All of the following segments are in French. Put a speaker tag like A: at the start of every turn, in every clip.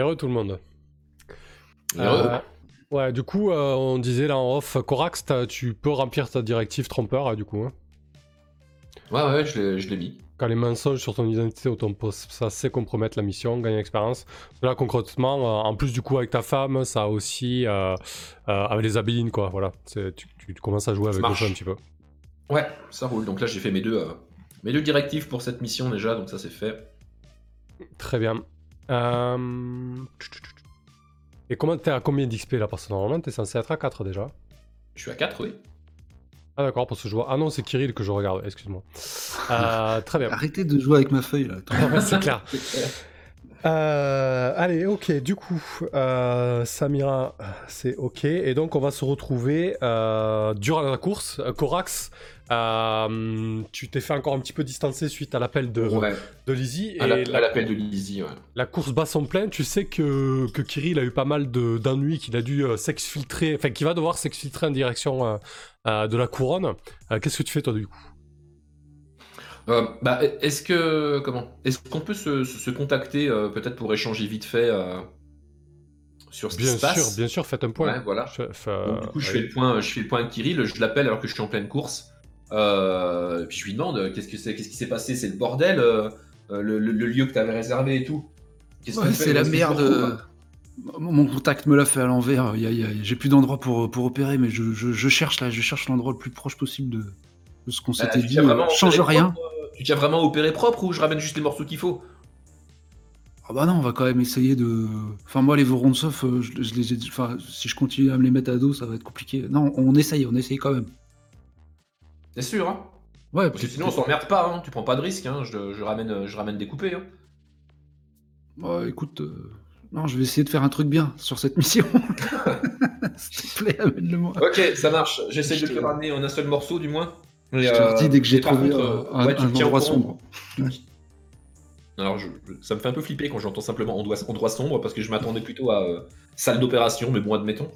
A: Heureux tout le monde. Euh, ouais, du coup, euh, on disait là en off, Corax, tu peux remplir ta directive trompeur, hein, du coup. Hein.
B: Ouais, ouais, je l'ai mis.
A: Quand les mensonges sur ton identité ou ton poste, ça sait compromettre la mission, gagner l'expérience. Là, concrètement, euh, en plus du coup avec ta femme, ça aussi avec les abilines, quoi. Voilà, tu, tu, commences à jouer avec le jeu un petit peu.
B: Ouais, ça roule. Donc là, j'ai fait mes deux, mes deux directives pour cette mission déjà, donc ça c'est fait.
A: Très bien. Euh... Et comment t'es à combien d'XP là Parce que normalement t'es censé être à 4 déjà.
B: Je suis à 4, oui.
A: Ah d'accord, parce que je vois. Ah non, c'est Kirill que je regarde, excuse-moi. Euh, très bien.
C: Arrêtez de jouer avec ma feuille là.
A: c'est clair. Euh, allez, ok, du coup, euh, Samira, c'est ok. Et donc, on va se retrouver durant la course. Corax, euh, tu t'es fait encore un petit peu distancer suite à l'appel de, de Lizzie.
B: À l'appel de Lizzie, ouais.
A: La course bat son plein. Tu sais que, que Kirill a eu pas mal d'ennuis, qu'il a dû euh, s'exfiltrer, enfin, qu'il va devoir s'exfiltrer en direction euh, de la couronne. Qu'est-ce que tu fais, toi, du coup?
B: Bah, est-ce que comment Est-ce qu'on peut se, se contacter peut-être pour échanger vite fait sur ce
A: bien
B: qui se passe
A: sûr, Bien sûr, faites un point.
B: voilà. du coup, je fais le point, je fais le point avec Kirill. Je l'appelle alors que je suis en pleine course. Euh, puis je lui demande euh, qu'est-ce que c'est, qu'est-ce qui s'est passé, c'est le bordel, euh, le, lieu que tu avais réservé et tout.
C: c'est la merde. Mon contact me l'a fait à l'envers. J'ai plus d'endroit pour, pour opérer, mais je, cherche là, je cherche l'endroit le plus proche possible de, ce qu'on bah, s'était dit. change rien.
B: Tu tiens vraiment opéré propre ou je ramène juste les morceaux qu'il faut?
C: Ah bah non, on va quand même essayer de. Enfin moi les Vorontsov, je, je les enfin, si je continue à me les mettre à dos, ça va être compliqué. Non, on essaye, on essaye quand même.
B: C'est sûr, hein
C: Ouais,
B: parce que sinon on s'emmerde pas, hein. tu prends pas de risque, hein. je, ramène, je ramène découpé. Hein.
C: Bah écoute, euh, non, je vais essayer de faire un truc bien sur cette mission. S'il te plaît, amène-le-moi.
B: Ok, ça marche, j'essaie de te le ramener en un seul morceau du moins.
C: Je te le dis dès que j'ai trouvé euh, un, ouais, endroit sombre.
B: Alors, ça me fait un peu flipper quand j'entends simplement endroit, endroit sombre parce que je m'attendais plutôt à euh, salle d'opération, mais bon, admettons.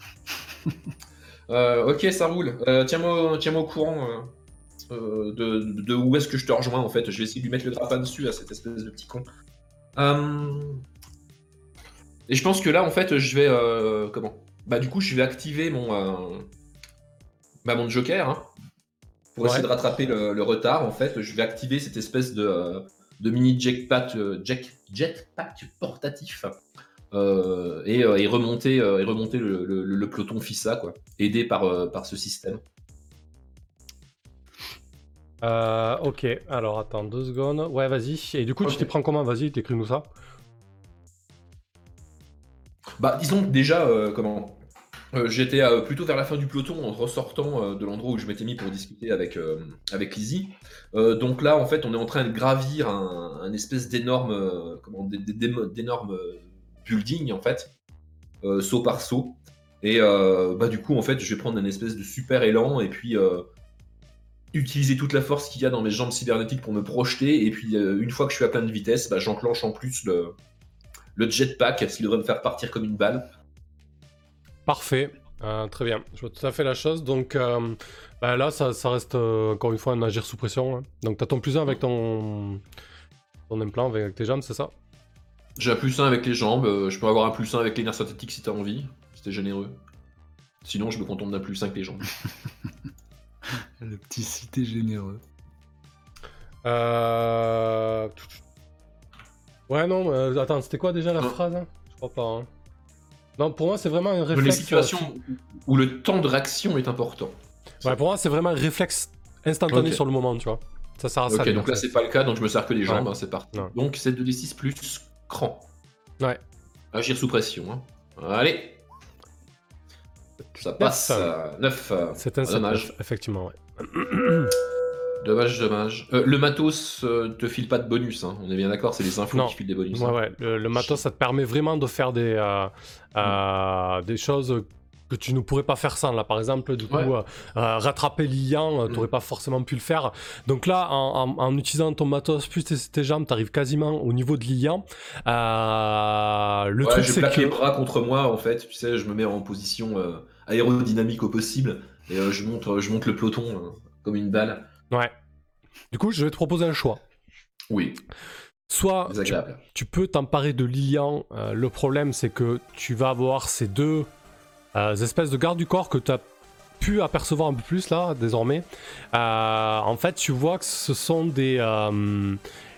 B: ok, ça roule. Tiens-moi tiens au courant euh, de, où est-ce que je te rejoins en fait. Je vais essayer de lui mettre le grappin dessus à cette espèce de petit con. Euh, et je pense que là en fait je vais euh, comment? Bah du coup je vais activer mon bah, mon Joker hein, pour essayer de rattraper le, retard en fait. Je vais activer cette espèce de, de mini jetpack jet, jetpack portatif. et, remonter, et remonter le, le, peloton FISA, quoi, aidé par, par ce système.
A: Euh, ok, alors attends deux secondes. Ouais, vas-y. Et du coup, tu t'y prends comment? Vas-y, t'écris-nous ça.
B: Bah, disons déjà, euh, comment? Euh, J'étais euh, plutôt vers la fin du peloton en ressortant de l'endroit où je m'étais mis pour discuter avec, avec Lizzie. donc là, en fait, on est en train de gravir un, espèce d'énorme d'énorme building, en fait, saut par saut. Et bah, du coup, en fait, je vais prendre un espèce de super élan et puis utiliser toute la force qu'il y a dans mes jambes cybernétiques pour me projeter. Et puis, euh, une fois que je suis à pleine vitesse, bah, j'enclenche en plus le, le jetpack, ce qui devrait me faire partir comme une balle.
A: Parfait. Euh, très bien, je vois tout à fait la chose. Donc euh, bah, là, ça, reste encore une fois un agir sous pression. Hein. Donc tu as ton plus 1 avec ton, ton implant, avec tes jambes, c'est ça?
B: J'ai un plus 1 avec les jambes. je peux avoir un plus 1 avec les nerfs synthétiques si tu as envie. C'était généreux. Sinon, je me contente d'un plus 1 avec les jambes.
C: Le petit cité généreux.
A: Euh... Ouais, non, euh, attends, c'était quoi déjà la phrase hein? Je crois pas. Hein. Non, pour moi, c'est vraiment un réflexe.
B: Les situations euh, où le temps de réaction est important.
A: Ouais, pour moi, c'est vraiment un réflexe instantané sur le moment, tu vois. Ça sert à ça.
B: Ok, donc là, c'est pas le cas, donc je me sers que les jambes, hein, c'est parti. Donc, c'est 2d6 plus cran.
A: Ouais.
B: Agir sous pression. Hein. Allez ça passe. 9. Euh,
A: c'est un dommage. effectivement, ouais.
B: dommage, dommage. Euh, le matos euh, te file pas de bonus, hein. on est bien d'accord, c'est les infos qui filent des bonus.
A: Ouais, hein. ouais. Le, matos, ça te permet vraiment de faire des, des choses que tu ne pourrais pas faire sans. Là, par exemple, du coup, euh, euh, rattraper l'Ian, euh, tu n'aurais mm. pas forcément pu le faire. Donc là, en, utilisant ton matos plus tes, jambes, tu arrives quasiment au niveau de l'Ian.
B: le truc, je plaque les bras contre moi, en fait. Tu sais, je me mets en position aérodynamique au possible et je, monte, je monte le peloton comme une balle.
A: Ouais. Du coup, je vais te proposer un choix.
B: Oui.
A: soit tu, peux t'emparer de Lilian. le problème, c'est que tu vas avoir ces deux espèces de gardes du corps que tu as pu apercevoir un peu plus là, désormais. en fait, tu vois que ce sont des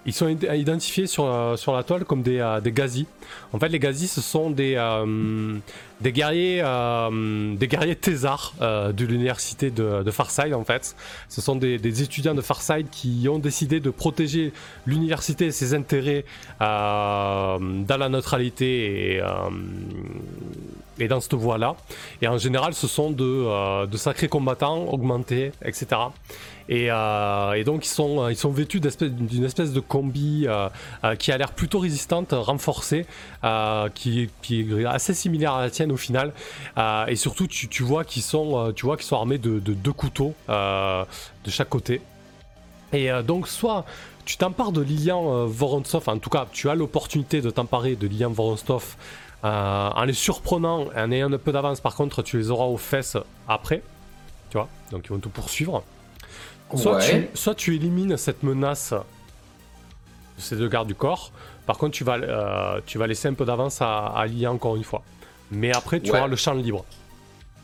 A: ils sont identifiés sur, euh, sur la toile comme des, euh, des gazis. En fait, les gazis, ce sont des, euh, des guerriers, des guerriers thésards de l'université de, de, Farside, en fait. Ce sont des, des, étudiants de Farside qui ont décidé de protéger l'université et ses intérêts dans la neutralité et, et dans cette voie-là. Et en général, ce sont de, de sacrés combattants augmentés, etc. Euh, et, donc ils sont, euh, ils sont vêtus d'une espèce, de combi euh, qui a l'air plutôt résistante, renforcée, qui, est assez similaire à la tienne au final. et surtout tu, vois qu'ils sont, tu vois sont armés de, deux couteaux de chaque côté. Et donc soit tu t'empares de Lilian Vorontsov, en tout cas tu as l'opportunité de t'emparer de Lilian Vorontsov en les surprenant, en ayant un peu d'avance par contre tu les auras aux fesses après. Tu vois, donc ils vont te poursuivre. Soit, tu, élimines cette menace de ces deux gardes du corps. Par contre, tu vas, euh, tu vas laisser un peu d'avance à, à Lia encore une fois. Mais après, tu auras le champ libre.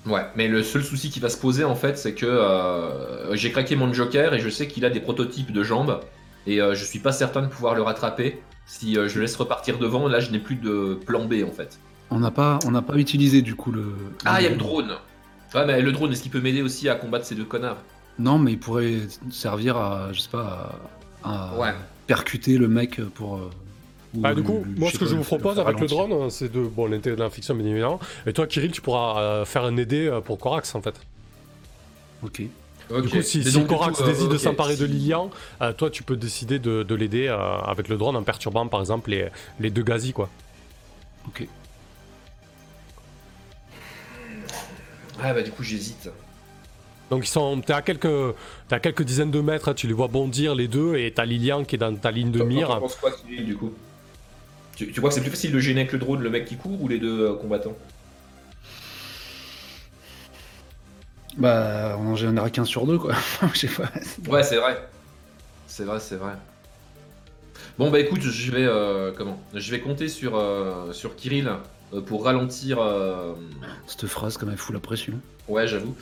B: Ouais, mais le seul souci qui va se poser en fait, c'est que euh, j'ai craqué mon Joker et je sais qu'il a des prototypes de jambes et euh, je suis pas certain de pouvoir le rattraper. Si je le laisse repartir devant, là je n'ai plus de plan B en fait.
C: On n'a pas, on n'a pas utilisé du coup le.
B: Ah, il y a le drone. Ouais, mais le drone, est-ce qu'il peut m'aider aussi à combattre ces deux connards?
C: Non, mais il pourrait servir à, je sais pas, à, percuter le mec pour. Euh,
A: ah, du coup, moi, ce que je vous propose avec le drone, c'est de. Bon, l'intérêt de la fiction, bien évidemment. Et toi, Kirill, tu pourras euh, faire un aider euh, pour Corax, en fait.
C: Ok.
A: Du coup, si, si Corax décide de s'emparer de Lilian, toi, tu peux décider de, l'aider avec le drone en perturbant, par exemple, les, les deux gazis, quoi.
C: Ok.
B: Ah, bah, du coup, j'hésite.
A: Donc ils sont, t'es à quelques, à quelques dizaines de mètres, tu les vois bondir les deux, et t'as Lilian qui est dans ta ligne de mire.
B: Tu penses quoi du coup? Tu, tu, crois que c'est plus facile de gêner avec le drone le mec qui court ou les deux euh, combattants?
C: Bah, on en génère qu'un sur deux, quoi. Je sais pas.
B: Ouais, c'est vrai. C'est vrai, c'est vrai. Bon, bah écoute, je vais, euh, comment? Je vais compter sur, euh, sur Kirill pour ralentir.
C: Cette phrase, comme elle fout la pression.
B: Ouais, j'avoue.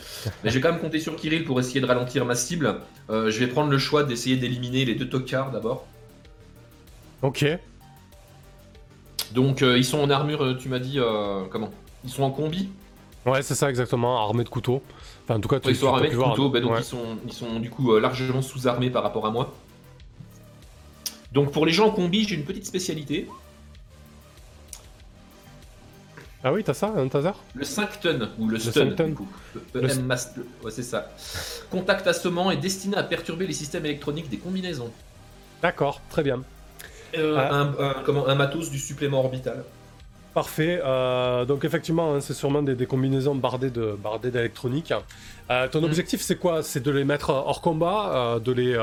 B: Mais je vais quand même compter sur Kirill pour essayer de ralentir ma cible. Euh, je vais prendre le choix d'essayer d'éliminer les deux tocards d'abord.
A: Ok.
B: Donc euh, ils sont en armure, euh, tu m'as dit comment? Ils sont en combi?
A: Ouais, c'est ça exactement, armés de couteaux. Enfin, en tout cas,
B: tu, ils sont armés bah, donc ils, sont, ils sont du coup largement sous-armés par rapport à moi. Donc pour les gens en combi, j'ai une petite spécialité.
A: Ah oui, t'as ça, un taser?
B: Le 5 tonnes, ou le, stun, du coup. Le EM Ouais, c'est ça. Contact assommant est destiné à perturber les systèmes électroniques des combinaisons.
A: D'accord, très bien.
B: Euh, ah. un, comment, un matos du supplément orbital.
A: Parfait. Euh, donc effectivement, hein, c'est sûrement des, combinaisons bardées de bardées d'électronique. Euh, ton mm. objectif, c'est quoi? C'est de les mettre hors combat, de les.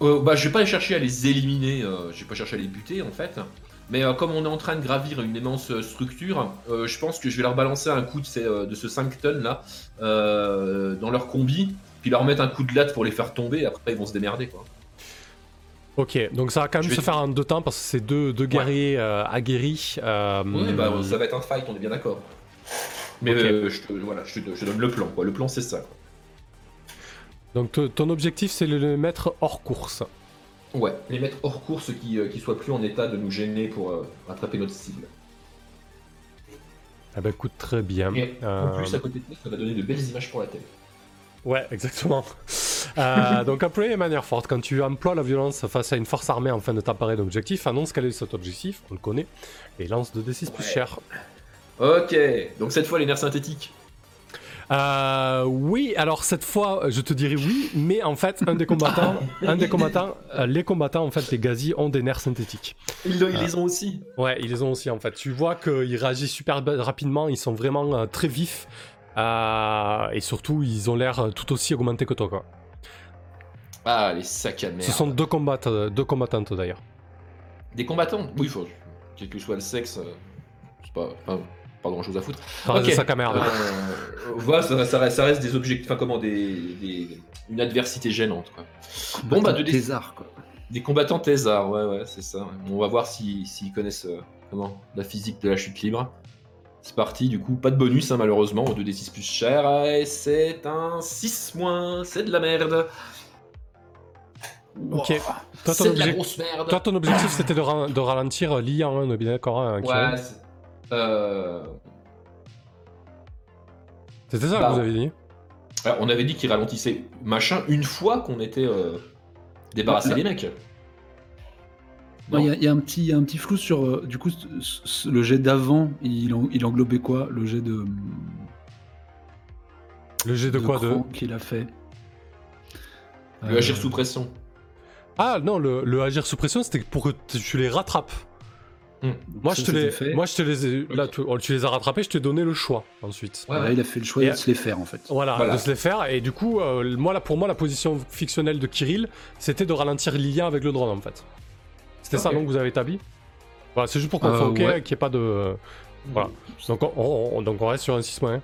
B: bah, je vais pas chercher à les éliminer. je vais pas chercher à les buter en fait. Mais euh, comme on est en train de gravir une immense euh, structure, euh, je pense que je vais leur balancer un coup de, de ce 5 tonnes là dans leur combi, puis leur mettre un coup de latte pour les faire tomber, après ils vont se démerder quoi.
A: Ok, donc ça va quand même se faire en deux temps parce que c'est deux, deux guerriers aguerris.
B: Oui, bah ça va être un fight, on est bien d'accord. Mais je, te, voilà, je, te, donne le plan, quoi. Le plan c'est ça. Quoi.
A: Donc ton objectif c'est de le mettre hors course.
B: Ouais, les mettre hors course qui, euh, qui soient plus en état de nous gêner pour euh, attraper notre cible.
A: Ah bah écoute, très bien.
B: Et en plus, à côté de ça, ça va donner de belles images pour la télé.
A: Ouais, exactement. euh, donc employer manière forte. Quand tu emploies la violence face à une force armée en fin de t'apparaître d'objectif, annonce quel est cet objectif, on le connaît, et lance de D6 plus cher.
B: Ok, donc cette fois les nerfs synthétiques.
A: Euh, oui, alors cette fois, je te dirais oui, mais en fait, un des combattants, un des combattants, euh, les combattants, en fait, les gazis ont des nerfs synthétiques.
B: Ils, les ont aussi.
A: Ouais, ils les ont aussi en fait. Tu vois qu'ils réagissent super rapidement, ils sont vraiment très vifs et surtout, ils ont l'air tout aussi augmentés que toi, quoi.
B: Ah, les sacs à merde.
A: Ce sont deux, deux combattantes d'ailleurs.
B: Des combattants Oui, faut, quel que soit le sexe, c'est pas pas grand chose à foutre.
A: ok sac à merde.
B: Euh, voilà, ça, ça, reste, ça, reste, des objectifs, enfin comment, des, des, une adversité gênante. Quoi.
C: Bon bah de thésard quoi.
B: Des combattants thésards, ouais, ouais, c'est ça. On va voir s'ils connaissent comment, la physique de la chute libre. C'est parti, du coup, pas de bonus hein, malheureusement, 2d6 plus cher, et c'est un 6 moins, c'est de la merde.
A: Ok.
B: Toi, ton, de la grosse merde.
A: Toi, ton objectif c'était de, ralentir Lian, hein, on est bien d'accord hein,
B: Ouais, euh...
A: C'était ça que bah, vous avez dit
B: On avait dit qu'il ralentissait machin une fois qu'on était euh, débarrassé des mecs.
C: Il y, a un petit, un petit flou sur. Euh, du coup, le jet d'avant, il, il englobait quoi? Le jet de.
A: Le jet de, quoi de
C: qu'il a fait
B: Le agir sous pression.
A: Ah non, le, agir sous pression, c'était pour que tu les rattrapes. Hmm. Moi, je te les, moi, je te les, là, tu, oh, tu les as rattrapés, je t'ai donné le choix ensuite.
C: Ouais, il a fait le choix de se les faire en fait.
A: Voilà, de se les faire. Et du coup, euh, moi, là, pour moi, la position fictionnelle de Kirill, c'était de ralentir Lilia avec le drone en fait. C'était ça donc vous avez établi Voilà, c'est juste pour qu'on euh, qu'il n'y ait pas de. Voilà. Donc on, donc on reste sur un 6 1.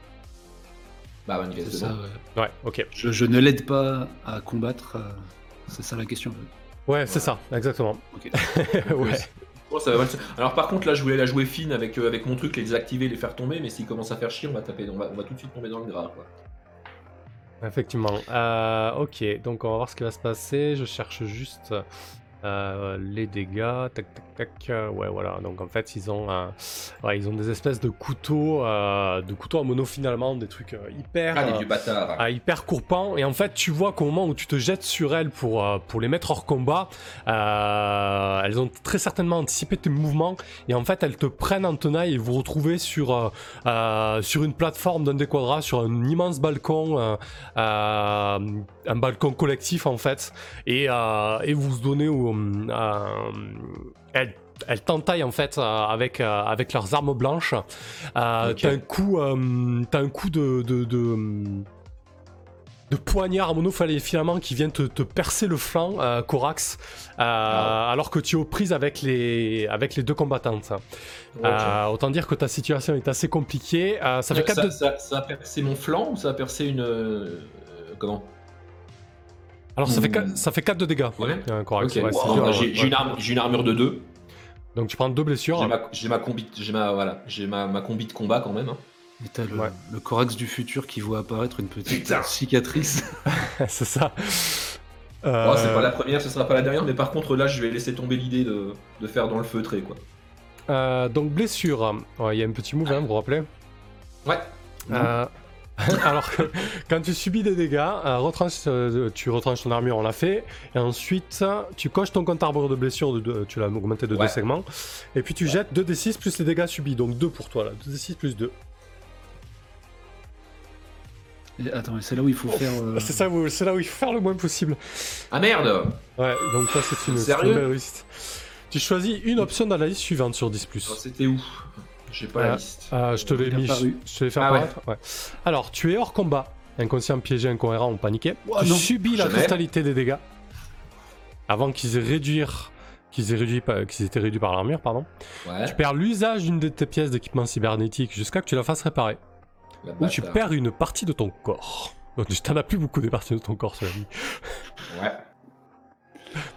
B: Bah, c'est
A: ça, ouais. ok.
C: Je, ne l'aide pas à combattre, euh, c'est ça la question.
A: Ouais, c'est ça, exactement. Ok.
B: ouais. Alors par contre là je voulais la jouer fine avec, euh, avec mon truc, les désactiver, les faire tomber, mais s'ils commencent à faire chier, on va taper, on va, on va tout de suite tomber dans le gras. Quoi.
A: Effectivement. Euh, ok, donc on va voir ce qui va se passer. Je cherche juste euh, les dégâts, tac tac tac, euh, ouais voilà, donc en fait ils ont, euh, ouais, ils ont des espèces de couteaux, de couteaux en mono finalement, des trucs hyper,
B: ah,
A: ah, hyper courpants, et en fait tu vois qu'au moment où tu te jettes sur elles pour, pour les mettre hors combat, elles ont très certainement anticipé tes mouvements, et en fait elles te prennent en tenaille et vous retrouvez sur, sur une plateforme d'un des quadras, sur un immense balcon, un balcon collectif en fait, et, et vous vous donnez au euh, elles, elles t'entaillent en fait euh, avec, euh, avec leurs armes blanches. T'as un coup, as un coup de, de, de poignard monophalé finalement qui vient te, percer le flanc, Corax, ah alors que tu es aux prises avec les, avec les deux combattantes. autant dire que ta situation est assez compliquée. ça, fait
B: ça, ça, a percé mon flanc ou ça a percé une. comment?
A: Alors ça, fait 4, ça fait 4 de dégâts.
B: Ouais. j'ai une, armure de 2.
A: Donc tu prends 2 blessures.
B: J'ai ma, combi, ma, voilà, ma, ma combi de combat quand même. Hein.
C: Et t'as le, Corax du futur qui voit apparaître une petite cicatrice.
A: c'est ça.
B: Euh... c'est pas la première, ce sera pas la dernière, mais par contre là je vais laisser tomber l'idée de, de, faire dans le feutré quoi.
A: Euh, donc blessure, il y a un petit move, hein, vous vous rappelez?
B: Ouais.
A: Euh, Alors que quand tu subis des dégâts, euh, euh, tu retranches ton armure, on l'a fait, et ensuite tu coches ton compte arbre de blessure, de, tu l'as augmenté de 2 segments, et puis tu jettes 2d6 plus les dégâts subis, donc 2 pour toi là, 2d6 plus 2.
C: attends, c'est là où il faut faire. Euh,
A: c'est ça, c'est là où il faut faire le moins possible.
B: Ah merde.
A: Ouais, donc ça c'est une,
B: Sérieux?
A: Tu choisis une option dans la liste suivante sur 10.
B: C'était où? J'ai pas la liste.
A: Ah, je te l'ai mis. Je te l'ai fait ah apparaître. Ouais. Alors, tu es hors combat. Inconscient, piégé, incohérent ou paniqué. tu subis la totalité des dégâts. Avant qu'ils aient réduit qu'ils qu'ils étaient réduits par l'armure, pardon.
B: Ouais.
A: Tu perds l'usage d'une de tes pièces d'équipement cybernétique jusqu'à que tu la fasses réparer. Ou tu perds une partie de ton corps. Donc tu t'en as plus beaucoup des parties de ton corps, cela dit.
B: Ouais.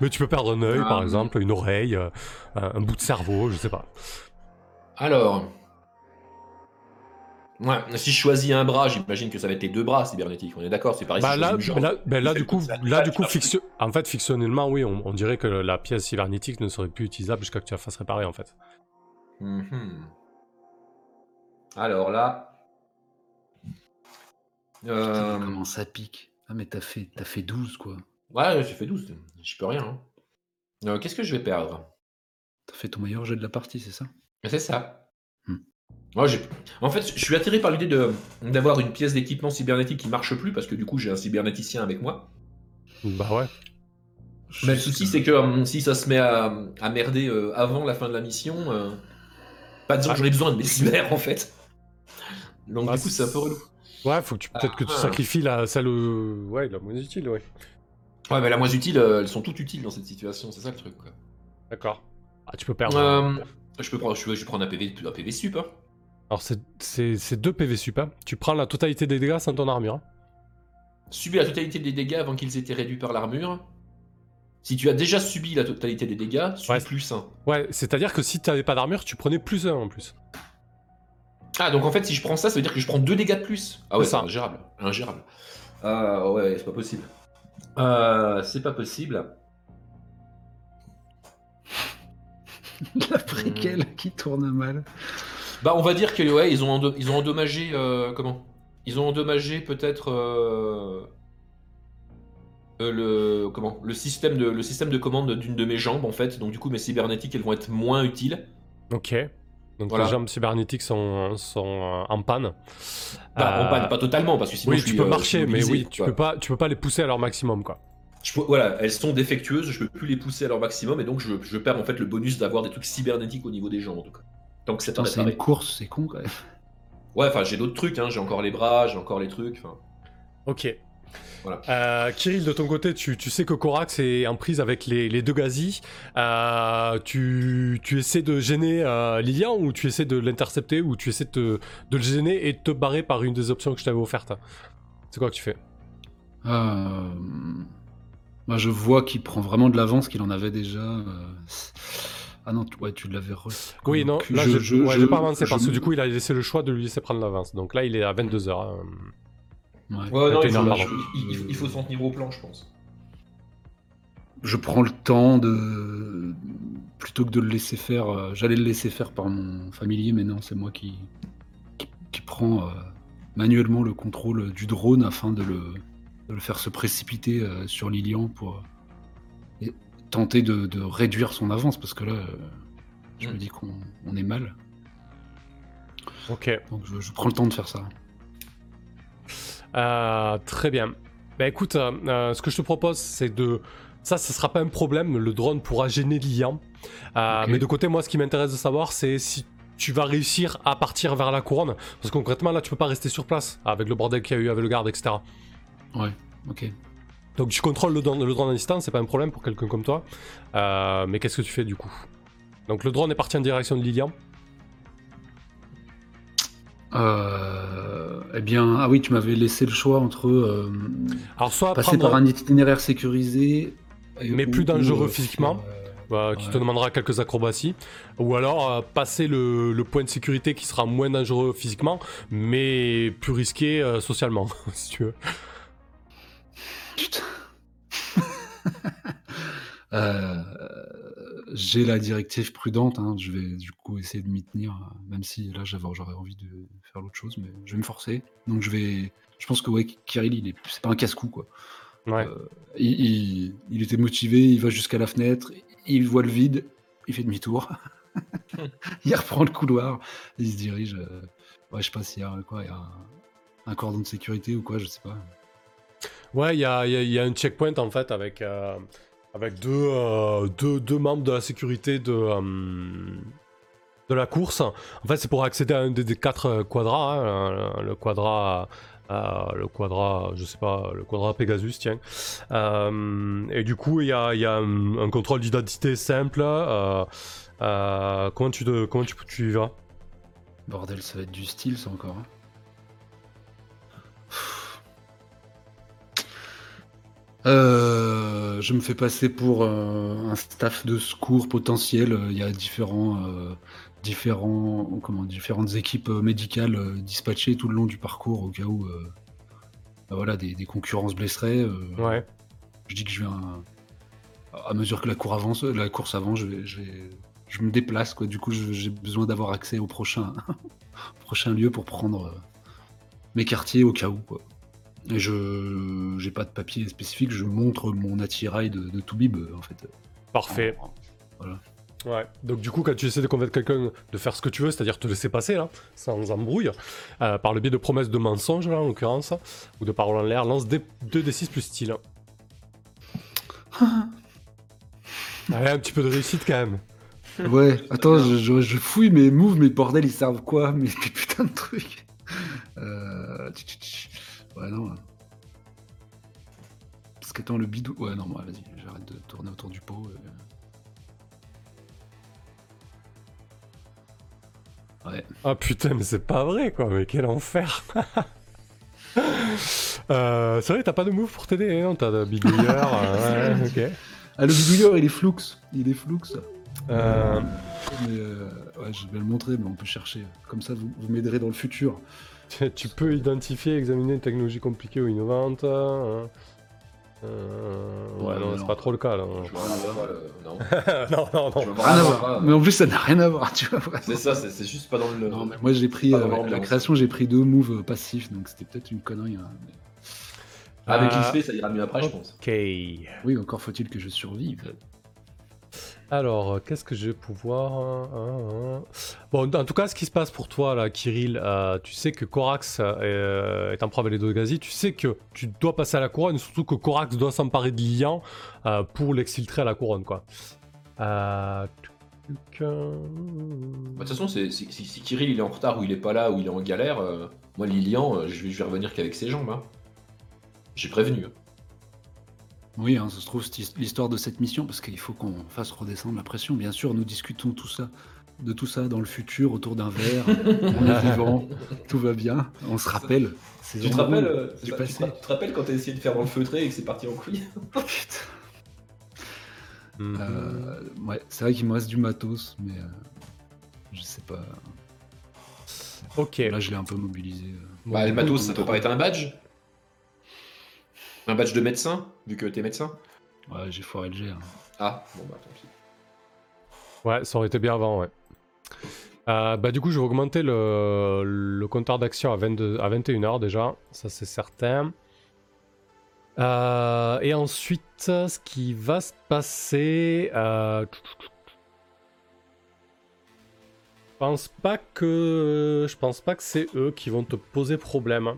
A: Mais tu peux perdre un œil, par ah. exemple, une oreille, euh, un bout de cerveau, je sais pas.
B: Alors. Ouais, si je choisis un bras, j'imagine que ça va être les deux bras cybernétiques. On est d'accord, c'est pareil.
A: Bah là, là, ben là, du coup, là, du coup, en fait, fictionnellement, oui, on, dirait que la pièce cybernétique ne serait plus utilisable jusqu'à que tu la fasses réparer, en fait.
B: Mhm. Alors là.
C: Euh... Comment ça pique? Ah, mais t'as fait, as fait 12, quoi.
B: Ouais, j'ai fait 12. Je peux rien. Hein. Euh, qu'est-ce que je vais perdre?
C: T'as fait ton meilleur jet de la partie, c'est ça?
B: C'est ça. Hmm. Moi, en fait, je suis attiré par l'idée de, d'avoir une pièce d'équipement cybernétique qui marche plus parce que du coup, j'ai un cybernéticien avec moi.
A: Bah ouais.
B: Mais le souci, c'est que hum, si ça se met à, merder euh, avant la fin de la mission, euh, pas disant que j'en ai besoin de mes cyber en fait. Donc bah, du coup, c'est un peu relou.
A: Ouais, faut que tu, peut-être que tu ah. sacrifies la, celle, ouais, la moins utile, ouais.
B: Ouais, mais la moins utile, euh, elles sont toutes utiles dans cette situation, c'est ça le truc.
A: D'accord. Ah, tu peux perdre.
B: Je peux prendre, je un PV, un PV sup. Hein.
A: Alors c'est deux PV sup. Hein. Tu prends la totalité des dégâts sans ton armure. Hein.
B: Subir la totalité des dégâts avant qu'ils aient été réduits par l'armure. Si tu as déjà subi la totalité des dégâts, tu
A: Ouais.
B: plus 1.
A: Ouais, c'est-à-dire que si t'avais pas d'armure, tu prenais plus 1 en plus.
B: Ah, donc en fait, si je prends ça, ça veut dire que je prends 2 dégâts de plus. Ah ouais,
A: C'est
B: ingérable. Ingérable. Ah ouais, c'est pas possible. Euh, c'est pas possible.
C: La préquelle qui tourne mal.
B: Bah, on va dire que ouais, ils ont, endo- ils ont endommagé. euh, comment? Ils ont endommagé peut-être euh, euh, le comment? Le système de le système de commande d'une de mes jambes en fait. Donc du coup, mes cybernétiques, elles vont être moins utiles.
A: Ok. Donc
B: Voilà.
A: les jambes cybernétiques sont, sont euh, en panne.
B: Bah,
A: Euh,
B: en panne, pas totalement, parce que sinon
A: oui,
B: je
A: tu peux
B: euh,
A: marcher, mais oui, tu peux pas, tu peux pas les pousser à leur maximum, quoi.
B: Je voilà, elles sont défectueuses, je peux plus les pousser à leur maximum, et donc je, je perds en fait le bonus d'avoir des trucs cybernétiques au niveau des jambes en tout cas. Tant que c'est
C: une course, c'est con quand même.
B: Ouais, enfin j'ai d'autres trucs, hein, j'ai encore les bras, j'ai encore les trucs. enfin.
A: Ok.
B: Voilà.
A: Euh, Kirill, de ton côté, tu, tu sais que Korax est en prise avec les, les deux gazis. Euh, tu, tu essaies de gêner euh, Lilian ou tu essaies de l'intercepter ou tu essaies de, te- de le gêner et de te barrer par une des options que je t'avais offertes? C'est quoi que tu fais?
C: Euh, Moi, je vois qu'il prend vraiment de l'avance, qu'il en avait déjà. euh, Ah non, tu- ouais, tu l'avais re...
A: Oui, non, là,
C: Je-
A: ouais,
C: je-
A: j'ai pas avancé
C: je-
A: parce que du coup, il a laissé le choix de lui laisser prendre l'avance. Donc là, il est à 22h.
C: Ouais.
B: Ouais, non, il
A: 21
B: faut,
A: heures, pardon.
B: il- il- il faut s'en tenir au plan, je pense.
C: je prends le temps de plutôt que de le laisser faire euh, j'allais le laisser faire par mon familier mais non c'est moi qui qui, qui prend euh, manuellement le contrôle du drone afin de le, de le faire se précipiter euh, sur Lilian pour euh, tenter de, de réduire son avance parce que là euh, je
B: Mm.
C: me dis qu'on on est mal
A: Ok.
C: donc je, je prends le temps de faire ça
A: Euh, très bien. Bah écoute, euh, ce que je te propose, c'est de. Ça, ce sera pas un problème. Le drone pourra gêner Lilian. Euh. Mais de côté, moi, ce qui m'intéresse de savoir, c'est si tu vas réussir à partir vers la couronne. Parce que concrètement, là, tu peux pas rester sur place avec le bordel qu'il y a eu avec le garde, etc.
C: ouais ok
A: Donc tu contrôles le drone, le drone à distance, c'est pas un problème pour quelqu'un comme toi. Euh, mais qu'est-ce que tu fais du coup? Donc le drone est parti en direction de Lilian.
C: Euh, eh bien ah oui tu m'avais laissé le choix entre euh,
A: Alors soit
C: passer
A: prendre
C: par un itinéraire sécurisé
A: Mais
C: ou-
A: plus dangereux
C: euh,
A: physiquement.
C: euh,
A: qui
C: Ouais.
A: te demandera quelques acrobaties, ou alors euh, passer le, le point de sécurité qui sera moins dangereux physiquement, mais plus risqué euh, socialement, si tu veux.
C: Putain. Euh, J'ai la directive prudente, hein, je vais du coup essayer de m'y tenir, même si là j'avais- j'aurais envie de faire l'autre chose, mais je vais me forcer. Donc je vais. Je pense que ouais, Kirill, il est, c'est pas un casse-cou quoi.
A: Ouais.
C: Euh, il, il- il était motivé, il va jusqu'à la fenêtre, il voit le vide, il fait demi-tour, il reprend le couloir, il se dirige. euh, ouais, je sais pas s'il y a quoi, il y a un, un cordon de sécurité ou quoi, je sais pas.
A: Ouais, il y a, y a- y a un checkpoint en fait avec, euh, avec deux, euh, deux, deux membres de la sécurité de, euh, de la course. En fait, c'est pour accéder à un des, quatre quadras, hein, le, le quadrat. euh, le je sais pas, le quadrat Pegasus, tiens. Et du coup, il y a, y a un, contrôle d'identité simple. comment tu, comment tu, tu y vas?
C: Bordel, ça va être du style, ça encore. hein. Euh, je me fais passer pour euh, un staff de secours potentiel. Il y a différents, euh, différents, comment, différentes équipes médicales dispatchées tout le long du parcours au cas où bah voilà, des, se blesseraient.
A: Ouais.
C: Je dis que je viens à mesure que la, cour avance, la course avance, je, vais, je, vais- je me déplace. Quoi. Du coup, j'ai besoin d'avoir accès au prochain, prochain lieu pour prendre mes quartiers au cas où. Quoi. Et je j'ai pas de papier spécifique, je montre mon attirail de, de Toubib euh, en fait.
A: Parfait.
C: Voilà.
A: Ouais. Donc du coup, quand tu essaies de convaincre quelqu'un de faire ce que tu veux, c'est-à-dire te laisser passer là, sans embrouille, euh, par le biais de promesses de mensonges là en l'occurrence, ou de paroles en l'air, lance 2d6 plus style. Allez, un petit peu de réussite quand même.
C: Ouais, attends, je, je- je fouille mes moves, mes bordels, ils servent quoi Mes mes putains de trucs? Euh... tch, tch, tch. Ouais, non. Parce qu'attends, le bidou. Ouais, non, moi, vas-y, j'arrête de tourner autour du pot. euh. Ouais.
A: Ah putain, mais c'est pas vrai quoi, mais quel enfer euh, C'est vrai, t'as pas de move pour t'aider, non T'as de bidouilleur, euh, ouais, ok.
C: Ah, le bidouilleur, il est flux. Il est flux.
A: Euh,
C: Mais, euh, ouais, je vais le montrer, mais on peut chercher. Comme ça, vous, vous m'aiderez dans le futur.
A: Tu- tu peux identifier, examiner une technologie compliquée ou innovante. hein. Euh, ouais, non,
C: non.
A: c'est pas trop le cas là.
B: Je vois rien à voir, le- non.
A: non, non, non.
C: Rien à
B: vraiment
C: voir.
B: pas.
C: Mais en plus, ça n'a rien à voir, tu vois.
B: C'est ça, c'est juste pas dans le.
C: Non, mais moi, j'ai pris. Euh, la création, j'ai pris deux moves euh, passifs, donc c'était peut-être une connerie. hein, mais-
B: Avec
A: Euh,
B: XP, ça ira mieux après, je pense.
A: Ok.
C: Oui, encore faut-il que je survive.
A: Alors, euh, qu'est-ce que je vais pouvoir. hein, hein, hein. Bon, en tout cas, ce qui se passe pour toi, là, Kirill, euh, tu sais que Corax euh, est en preuve les deux gazi, tu sais que tu dois passer à la couronne, surtout que Corax doit s'emparer de Lilian pour l'exfiltrer à la couronne, quoi.
B: Bah, De toute façon, si, Kirill il est en retard ou il est pas là ou il est en galère, moi Lilian, je vais, revenir qu'avec ses jambes. J'ai prévenu.
C: Oui, hein, ça se trouve, l'histoire de cette mission, parce qu'il faut qu'on fasse redescendre la pression. Bien sûr, nous discutons tout ça, de tout ça dans le futur, autour d'un verre, on est vivant, tout va bien, on se rappelle. ces
B: Tu te rappelles, euh,
C: du
B: tu te-
C: passé.
B: tu te rappelles quand t'as essayé de faire dans le feutré et que c'est parti en couille
C: Oh, putain.
A: mhm.
C: Euh, ouais, c'est vrai qu'il me reste du matos, mais euh, je sais pas.
A: Ok.
C: Là, je l'ai un peu mobilisé. euh.
B: Bah, le matos, ça peut pas être un badge Un badge de médecin, vu que t'es médecin
C: Ouais, j'ai foiré le jet. hein.
B: Ah, bon bah tant pis.
A: Ouais, ça aurait été bien avant, ouais. Euh, bah, du coup, je vais augmenter le, le compteur d'action à, 22 à 21h déjà, ça c'est certain. Euh, et ensuite, ce qui va se passer. euh, Je pense pas que. Je pense pas que c'est eux qui vont te poser problème.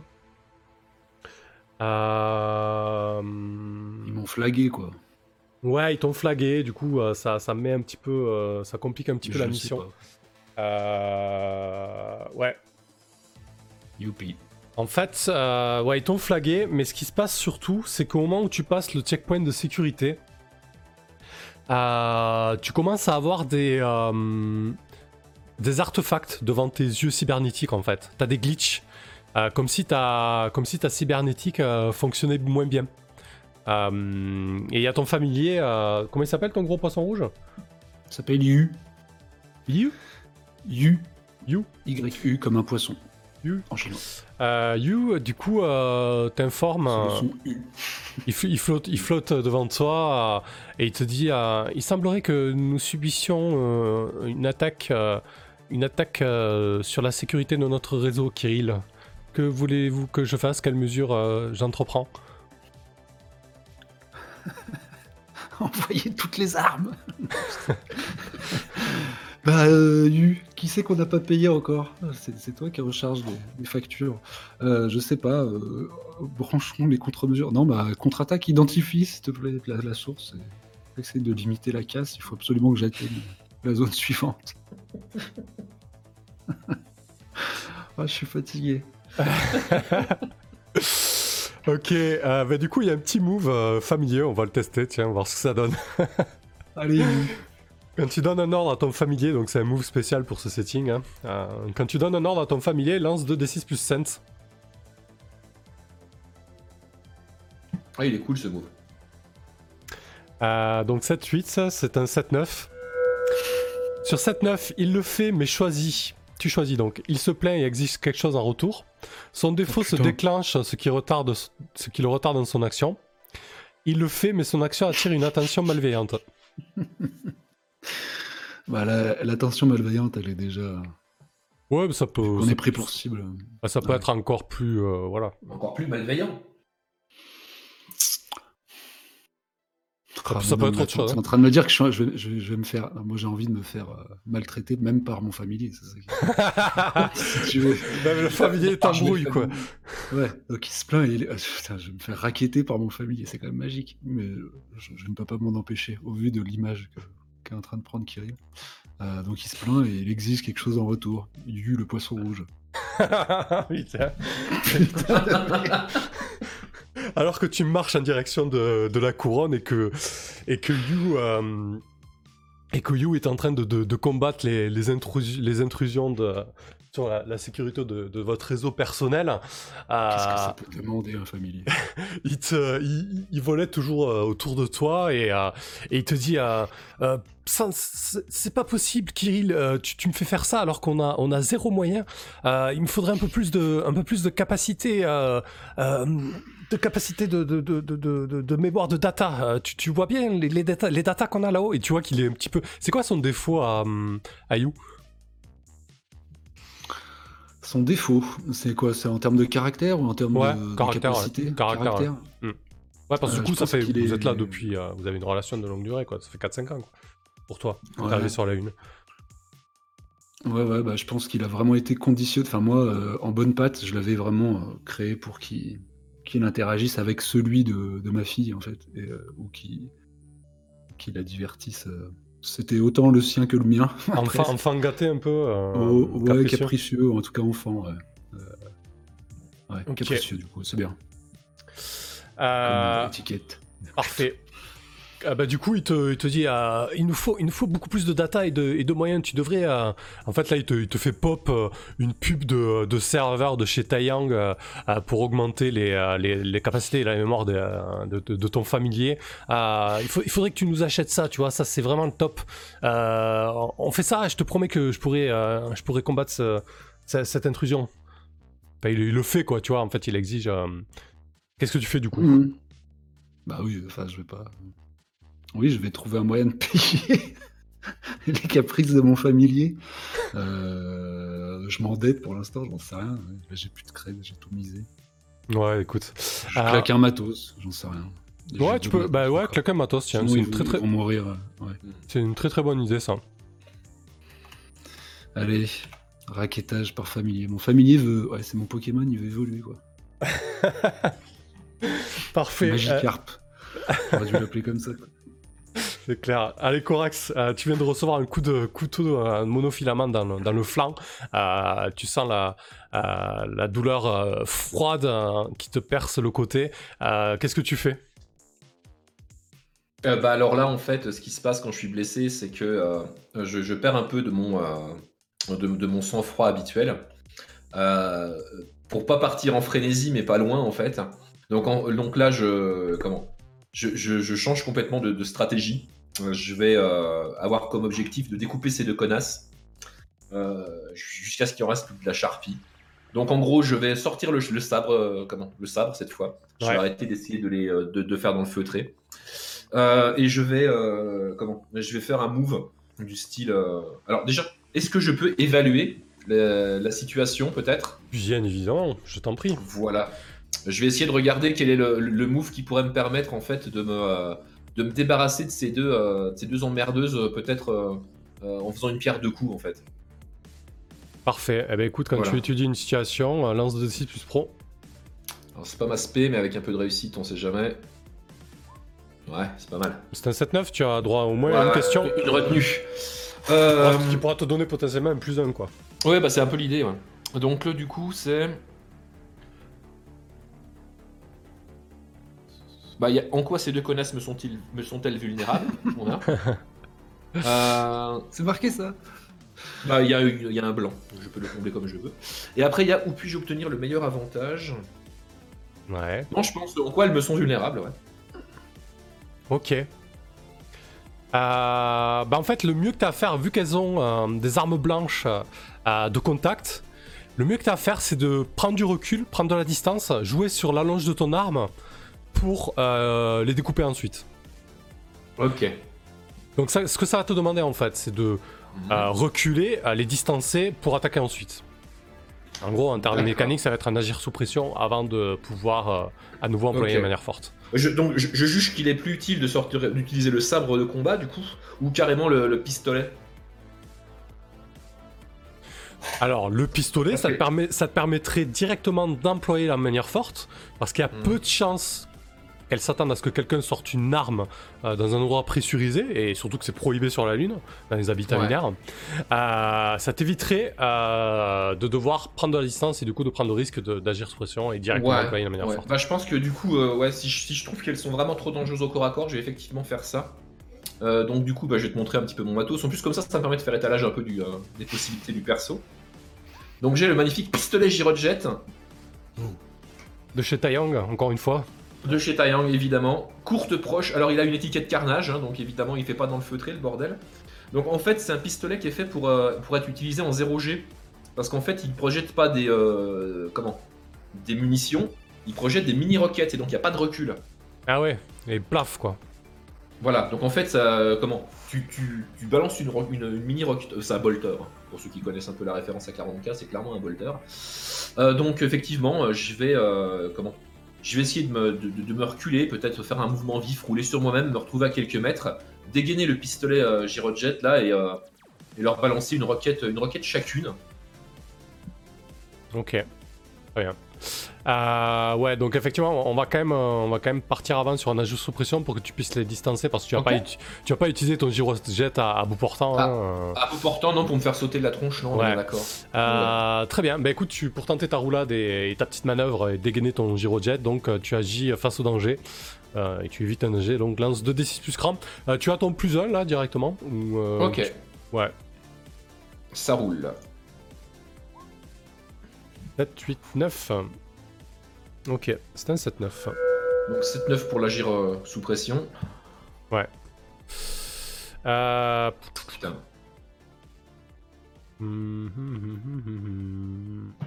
A: Euh...
C: Ils m'ont flagué, quoi.
A: Ouais, ils t'ont flagué, du coup, euh, ça, ça met un petit peu. euh, ça complique un petit peu la mission. Ouais.
C: Youpi.
A: En fait, euh, ouais, ils t'ont flagué, mais ce qui se passe surtout, c'est qu'au moment où tu passes le checkpoint de sécurité, euh, tu commences à avoir des, euh, des artefacts devant tes yeux cybernétiques, en fait. T'as des glitches, euh, comme, si ta, comme si ta cybernétique euh, fonctionnait moins bien. Euh, et il y a ton familier, comment il s'appelle ton gros poisson rouge?
C: Ça s'appelle Yu.
A: Yu?
C: Yu.
A: Yu
C: Y-U comme un poisson.
A: Yu.
C: En chinois.
A: You, du coup, t'informe. Il, fl- il flotte, il flotte devant toi et il te dit Il semblerait que nous subissions une attaque, une attaque sur la sécurité de notre réseau, Kirill. Que voulez-vous que je fasse? Quelle mesure euh, j'entreprends?
C: Envoyer toutes les armes. bah, euh, Yu, qui c'est qu'on n'a pas payé encore? C'est c'est toi qui recharge des, des factures. Euh, je sais pas. Euh, branchons les contre-mesures. Non, bah, contre-attaque, identifie, s'il te plaît, la, la source. et Essaye de limiter la casse. Il faut absolument que j'atteigne la zone suivante. Ah, je suis fatigué.
A: Ok, euh, bah, du coup, il y a un petit move euh, familier, on va le tester, tiens, voir ce que ça donne.
C: Allez.
A: Quand tu donnes un ordre à ton familier, donc c'est un move spécial pour ce setting, hein, euh, quand tu donnes un ordre à ton familier, lance 2d6 plus sense.
B: Ah, il est cool ce move.
A: Euh, donc 7-8, c'est un 7-9. Sur 7-9, il le fait, mais choisit. Tu choisis donc. Il se plaint et exige quelque chose en retour. Son défaut
C: Oh,
A: se déclenche, ce qui, retarde, ce qui le retarde dans son action. Il le fait, mais son action attire une attention malveillante.
C: Bah, la- l'attention malveillante, elle est déjà.
A: Ouais, mais ça peut,
C: On
A: ça,
C: est pris pour cible.
A: ça peut
C: Ouais.
A: être encore plus. euh, voilà.
B: Encore plus malveillant.
C: Ah,
A: ça
C: mais
A: peut
C: non,
A: être
C: mais
A: autre chose,
C: Tu es
A: hein.
C: en train de me dire que je, je vais, je vais- je vais me faire. Moi, j'ai envie de me faire euh, maltraiter, même par mon familier. c'est ça qui- si tu veux.
A: Même le familier est
B: vais
A: brouille, quoi.
C: Ouais, donc il se plaint et il ah, putain, je vais me faire raqueter par mon familier. C'est quand même magique. Mais je, ne peux pas m'en empêcher, au vu de l'image que- qu'est en train de prendre Kirill. Euh, donc il se plaint et il exige quelque chose en retour. Yu, le poisson rouge.
A: Putain. Alors que tu marches en direction de, de la couronne et que, et que Yu. euh, et que Yu est en train de, de- de combattre les, les, intrus- les intrusions de, sur la, sécurité de, votre réseau personnel.
C: Qu'est-ce que ça peut demander un familier
A: il, te, il, volait toujours autour de toi et, et il te dit c'est pas possible, Kirill. Tu, me fais faire ça alors qu'on a, on a zéro moyen. il me faudrait un peu plus de, un peu plus de capacité de capacité de, de, de, de, mémoire de data. Euh, tu, tu vois bien les, les data, les data qu'on a là-haut et tu vois qu'il est un petit peu. C'est quoi son défaut à, à You?
C: Son défaut, c'est quoi? C'est en termes de caractère ou en termes de, capacité?
A: ouais. Caractère. Hmm. Ouais. parce que du coup, ça fait, vous êtes là depuis. Euh, vous avez une relation de longue durée, quoi. Ça fait 4-5 ans, quoi. Pour toi, ouais. sur la une.
C: Ouais, ouais, bah, je pense qu'il a vraiment été conditionné. Enfin, moi, euh, en bonne patte, je l'avais vraiment créé pour qu'il qu'il interagisse avec celui de, de, ma fille, en fait, et, euh, ou qui, qui la divertisse. Euh. C'était autant le sien que le mien.
A: Enfant, enfant gâté un peu euh,
C: oh, Ouais, capricieux. en tout cas enfant. Ouais, ouais capricieux, du coup, c'est bien. Comme étiquette.
A: Parfait. Ah bah, du coup, il te, il te dit euh, il, nous faut, il nous faut beaucoup plus de data et de, et de moyens. Tu devrais. Euh, en fait, là, il te, il te fait pop euh, une pub de, de serveur de chez Taiyang pour augmenter les, les, les, capacités et la mémoire de, de, ton familier. il, faut, il faudrait que tu nous achètes ça, tu vois. Ça, c'est vraiment le top. on fait ça, je te promets que je pourrais, je pourrais combattre cette intrusion. il, le fait, quoi, tu vois. En fait, il exige. Qu'est-ce que tu fais du coup?
C: Mmh. Bah oui, enfin, je vais pas. Oui, je vais trouver un moyen de payer les caprices de mon familier. Euh, je m'endette pour l'instant, j'en sais rien. J'ai plus de crédit, j'ai tout misé.
A: Ouais, écoute.
C: Je claque un matos, j'en sais rien.
A: Ouais, tu peux. Bah ouais, claquer un matos, tiens. C'est une très très.
C: mourir.
A: C'est une très très bonne idée, ça.
C: Allez, raquettage par familier. Mon familier veut. Ouais, c'est mon Pokémon, il veut évoluer, quoi.
A: Parfait.
C: Magikarp. J'aurais dû l'appeler comme ça.
A: C'est clair. Allez, Corax, euh, tu viens de recevoir un coup de couteau un monofilament dans le, flanc. Euh, tu sens la, euh, douleur froide qui te perce le côté. Qu'est-ce que tu fais?
B: Bah alors là, en fait, ce qui se passe quand je suis blessé, c'est que je, perds un peu de mon, de, de, mon sang-froid habituel. pour pas partir en frénésie, mais pas loin, en fait. Donc, donc là, je. Comment? Je, change complètement de, stratégie. Euh, je vais euh, avoir comme objectif de découper ces deux connasses euh, jusqu'à ce qu'il en reste plus de la charpie. Donc en gros, je vais sortir le, sabre, comment Le sabre cette fois. Je vais arrêter d'essayer de les de, faire dans le feutré. et je vais comment Je vais faire un move du style. Alors déjà, est-ce que je peux évaluer la, situation peut-être?
A: Bien évidemment, je t'en prie.
B: Voilà. Je vais essayer de regarder quel est le, move qui pourrait me permettre en fait de me, de me débarrasser de ces deux, euh, ces deux emmerdeuses, euh, peut-être en faisant une pierre deux coups en fait.
A: Parfait. Eh ben écoute, quand tu étudies une situation, lance de 6 plus pro.
B: Alors c'est pas ma spé, mais avec un peu de réussite, on sait jamais. Ouais, c'est pas mal.
A: C'est un 7-9, tu as droit au moins à une question.
B: Une retenue.
A: Qui pourra te donner potentiellement un plus 1 quoi.
B: Ouais, bah c'est un peu l'idée, ouais. Donc là, du coup, c'est Bah, en quoi ces deux connasses me sont-elles sont vulnérables
C: euh, C'est marqué ça
B: bah, Il y, a un blanc, je peux le combler comme je veux. Et après, il y a où puis-je obtenir le meilleur avantage?
A: Ouais.
B: Non, je pense en quoi elles me sont vulnérables, ouais.
A: Ok. Euh, bah en fait, le mieux que tu as à faire, vu qu'elles ont euh, des armes blanches de contact, le mieux que tu as à faire, c'est de prendre du recul, prendre de la distance, jouer sur l'allonge de ton arme pour euh, les découper ensuite.
B: Ok.
A: Donc ce que ça va te demander en fait, c'est de mhm. euh, reculer, les distancer pour attaquer ensuite. En gros, en termes mécaniques, ça va être un agir sous pression avant de pouvoir euh, à nouveau employer de manière forte.
B: Je, donc je, juge qu'il est plus utile de sortir, d'utiliser le sabre de combat du coup, ou carrément le, pistolet.
A: Alors, le pistolet, ça, te permet, ça te permettrait directement d'employer la manière forte, parce qu'il y a hmm. peu de chances qu'elles s'attendent à ce que quelqu'un sorte une arme euh, dans un endroit pressurisé, et surtout que c'est prohibé sur la Lune, dans les habitats lunaires, euh, ça t'éviterait euh, de devoir prendre de la distance et du coup de prendre le risque d'agir sous pression et directement employer la manière forte.
B: Bah, je pense que du coup, ouais, si je, trouve qu'elles sont vraiment trop dangereuses au corps à corps, je vais effectivement faire ça. donc du coup, bah, je vais te montrer un petit peu mon matos. En plus, comme ça, ça me permet de faire étalage un peu du, des possibilités du perso. Donc j'ai le magnifique pistolet Girojet.
A: De chez Taeyang, encore une fois.
B: De chez Taeyang, évidemment. Courte proche. Alors il a une étiquette carnage, hein, donc évidemment il fait pas dans le feutré le bordel. Donc en fait c'est un pistolet qui est fait pour, euh, pour être utilisé en 0G. Parce qu'en fait il projette pas des... Euh, comment? Des munitions. Il projette des mini-roquettes et donc il n'y a pas de recul.
A: Ah ouais, et plaf quoi.
B: Voilà, donc en fait, ça, comment? Tu, tu, tu, balances une, une, mini euh, c'est un bolter. Hein. Pour ceux qui connaissent un peu la référence à 40K, c'est clairement un bolter. Euh, donc effectivement, euh, je vais comment? Je vais essayer de me, de, me reculer, peut-être faire un mouvement vif, rouler sur moi-même, me retrouver à quelques mètres, dégainer le pistolet euh, Girojet là et, et, leur balancer une roquette, une roquette chacune.
A: Ok, très bien. Euh, ouais, donc effectivement, on va quand même, euh, on va quand même partir avant sur un ajout sous pression pour que tu puisses les distancer parce que tu vas pas, tu vas pas utiliser ton gyrojet à, à bout portant.
B: Ah, hein. À bout portant, non, pour me faire sauter de la tronche, non. D'accord.
A: Euh, très bien. Bah écoute, tu, pour tenter ta roulade et, ta petite manœuvre et dégainer ton gyrojet, donc tu agis face au danger. et tu évites un danger, donc lance 2d6 plus cran. tu as ton plus 1 là directement
B: Ok.
A: Ouais.
B: Ça roule.
A: 7, 8, 9. Ok, c'est un 7-9.
B: Donc 7-9 pour l'agir euh, sous pression.
A: Ouais. Euh...
B: Putain.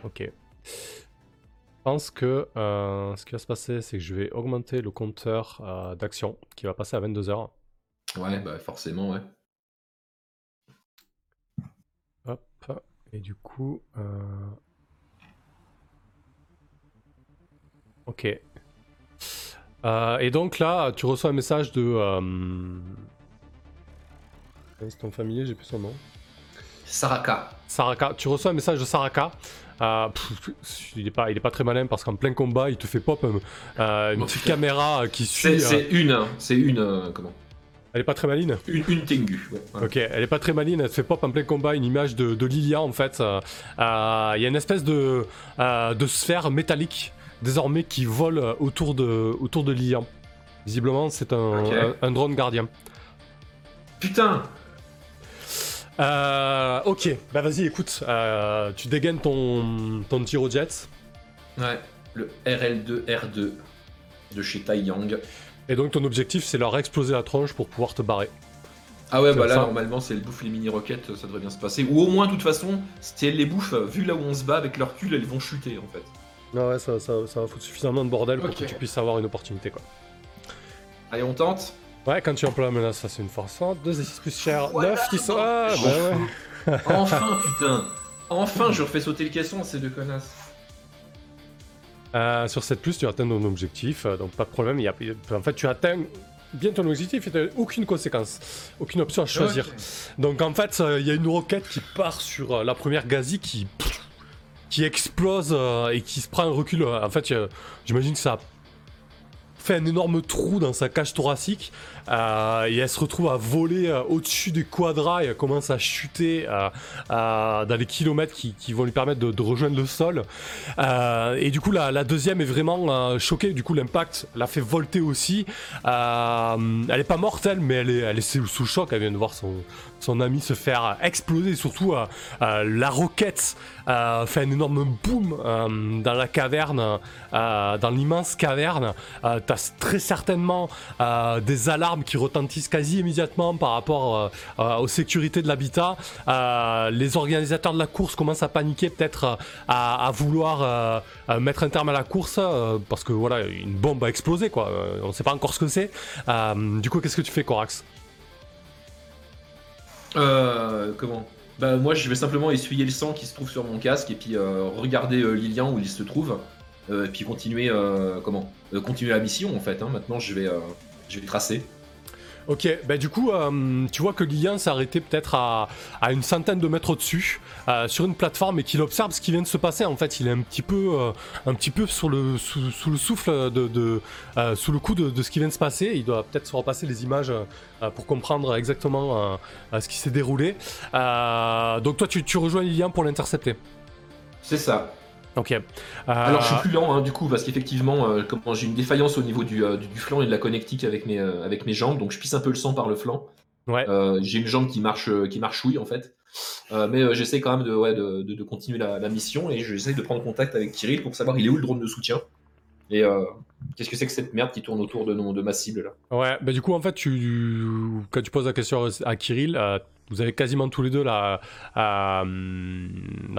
A: Ok. Je pense que euh, ce qui va se passer, c'est que je vais augmenter le compteur euh, d'action qui va passer à 22h.
B: Ouais, bah forcément, ouais.
A: Hop. Et du coup, Ok. Euh, et donc là, tu reçois un message de. Euh... C'est ton familier, j'ai plus son nom.
B: Saraka.
A: Saraka. Tu reçois un message de Saraka. Euh, il, est pas, il est pas très malin parce qu'en plein combat, il te fait pop euh, une petite caméra qui suit.
B: C'est une, hein. c'est une. comment
A: elle est pas très maline
B: Une, une tengu.
A: Ok, elle est pas très maline, elle te fait pop en plein combat une image de, de Lilia en fait. Il y a une espèce de, de sphère métallique désormais qui vole euh, autour de, autour de. Visiblement, c'est un, un, drone gardien.
B: Putain
A: euh, Ok, bah vas-y, écoute, euh, tu dégaines ton, ton jet.
B: Ouais, le RL2R2 de chez Taiyang.
A: Et donc ton objectif, c'est leur exploser la tronche pour pouvoir te barrer.
B: Ah ouais, bah là, normalement, c'est le bouffe les mini-roquettes, ça devrait bien se passer. Ou au moins, de toute façon, si elles les bouffent, vu là où on se bat avec leur cul, elles vont chuter en fait.
A: Non, ouais, ça, ça, ça va foutre suffisamment de bordel pour que tu puisses avoir une opportunité, quoi.
B: Allez, on tente
A: Ouais, quand tu emploies la menace, ça c'est une force 2 d6 plus cher, 9 qui sont. Ah, bah
B: ouais. enfin, putain Enfin, je refais sauter le caisson, ces deux connasses.
A: Euh, sur 7, tu atteins ton objectif, euh, donc pas de problème. Y a, en fait, tu atteins bien ton objectif et tu aucune conséquence, aucune option à choisir. Donc en fait, euh, il y a une roquette qui part sur la première gazi qui qui explose euh, et qui se prend un recul. Euh, en fait, j'imagine que ça fait un énorme trou dans sa cage thoracique euh, et elle se retrouve à voler euh, au-dessus du quadra et elle commence à chuter euh, dans les kilomètres qui, vont lui permettre de, rejoindre le sol. et du coup, la, deuxième est vraiment choquée. Du coup, l'impact l'a fait volter aussi. elle est pas mortelle, mais elle est, elle est sous, choc. Elle vient de voir son, son ami se faire exploser. surtout, la roquette fait un énorme boom dans la caverne, dans l'immense caverne. T'as très certainement des alarmes qui retentissent quasi immédiatement par rapport euh, euh, aux sécurités de l'habitat. Euh, les organisateurs de la course commencent à paniquer, peut-être à, vouloir mettre un terme à la course parce que voilà, une bombe a explosé quoi. on sait pas encore ce que c'est. du coup, qu'est-ce que tu fais, Corax?
B: Comment? Bah, moi, je vais simplement essuyer le sang qui se trouve sur mon casque et puis regarder Lilian où il se trouve. et puis continuer comment? Continuer la mission en fait. Hein. Maintenant, je vais je vais tracer.
A: Ok, bah du coup, euh, tu vois que Lilian s'est arrêté peut-être à, une centaine de mètres au-dessus, euh, sur une plateforme, et qu'il observe ce qui vient de se passer. En fait, il est un petit peu, euh, un petit peu le, sous, le souffle, de, sous le coup de, ce qui vient de se passer. Il doit peut-être se repasser les images pour comprendre exactement ce qui s'est déroulé. donc toi, tu, tu rejoins Lilian pour l'intercepter.
B: C'est ça.
A: Ok.
B: Alors je suis plus lent hein, du coup parce qu'effectivement euh, j'ai une défaillance au niveau euh, du, flanc et de la connectique avec mes, euh, avec mes jambes donc je pisse un peu le sang par le flanc.
A: Ouais.
B: j'ai une jambe qui marche qui marche oui en fait. mais j'essaie quand même de, ouais, de, de, continuer la, la, mission et j'essaie de prendre contact avec Kirill pour savoir il est où le drone de soutien. Et qu'est-ce que c'est que cette merde qui tourne autour de, de ma cible là
A: Ouais, bah du coup en fait tu, quand tu poses la question à Kirill, vous avez quasiment tous les deux la, la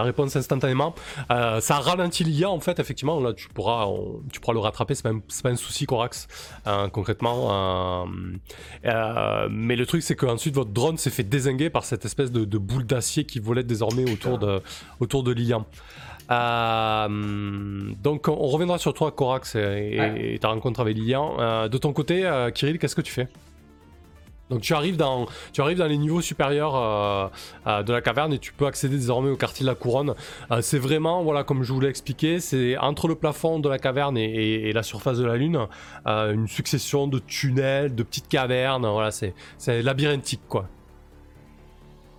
A: réponse instantanément. Euh, ça ralentit l'IA en fait, effectivement. Là, tu pourras, tu pourras le rattraper, c'est pas, pas, un souci, Corax, euh, concrètement. Euh, mais le truc, c'est qu'ensuite, votre drone s'est fait désinguer par cette espèce de, boule d'acier qui volait désormais autour de, autour de l'IA. Donc, on reviendra sur toi, Corax, et, ta rencontre avec l'IA. de ton côté, Kirill, qu'est-ce que tu fais? Donc tu arrives dans, tu arrives dans les niveaux supérieurs euh, euh, de la caverne et tu peux accéder désormais au quartier de la couronne. Euh, c'est vraiment, voilà, comme je vous l'ai expliqué, c'est entre le plafond de la caverne et, la surface de la lune, une succession de tunnels, de petites cavernes. Voilà, c'est, c'est labyrinthique quoi.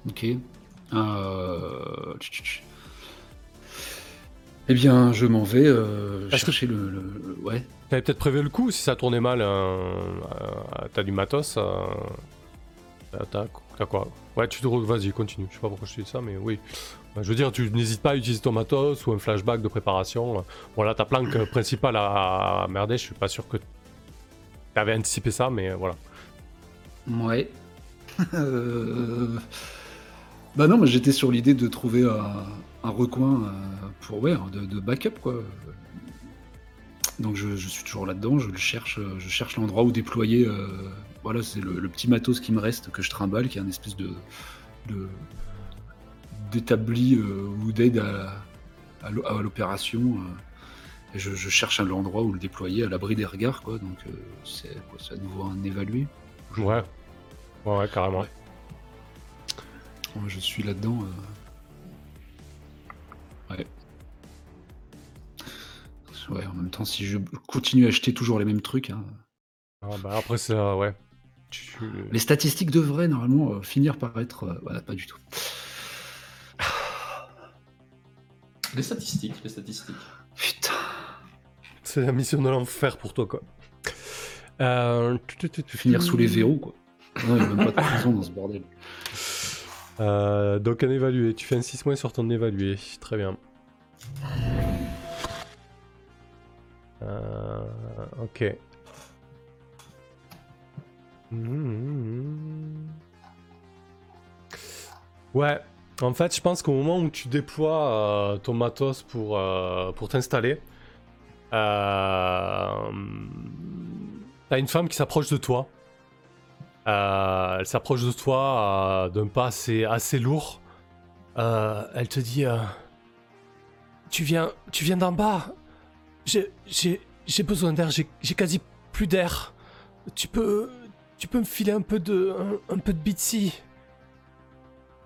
C: Ok. Eh bien, je m'en vais chercher que... le, le, Ouais.
A: T'avais peut-être prévu le coup si ça tournait mal. Euh, t'as du matos. Euh, t'as quoi? Ouais, tu te. Vas-y, continue. Je sais pas pourquoi je te dis ça, mais oui. Je veux dire, tu n'hésites pas à utiliser ton matos ou un flashback de préparation. Voilà, ta planque principale à, merder, je suis pas sûr que t'avais anticipé ça, mais voilà.
C: Ouais. Euh, bah non, mais j'étais sur l'idée de trouver un, recoin pour ouais, de, backup quoi. Donc je, suis toujours là-dedans, je cherche, je cherche l'endroit où déployer. Euh, voilà, c'est le, petit matos qui me reste que je trimballe, qui est un espèce de, d'établi euh, ou d'aide à, l'opération. Euh, je, cherche un endroit où le déployer à l'abri des regards, quoi. Donc c'est à nouveau un évalué.
A: Ouais. Ouais, carrément.
C: Je suis là-dedans. Ouais ouais, en même temps, si je continue à acheter toujours les mêmes trucs. Hein.
A: Ah, bah après, c'est. ouais.
C: Les statistiques devraient normalement euh, finir par être. Euh, voilà, pas du tout.
B: Les statistiques, les statistiques.
C: Putain.
A: C'est la mission de l'enfer pour toi, quoi. Euh...
C: Finir sous les verrous, quoi. Non, il n'y a même pas de prison dans ce bordel.
A: Euh, donc un évalué, tu fais un 6 mois sur ton évalué, très bien. Euh, ok. Ouais, en fait, je pense qu'au moment où tu déploies euh, ton matos pour, pour t'installer, t'as une femme qui s'approche de toi. Elle s'approche de toi d'un pas assez, assez lourd. elle te dit Tu viens, tu viens d'en bas j'ai besoin d'air, j'ai quasi plus d'air. Tu peux, tu peux me filer un peu de, un, peu de Bitsy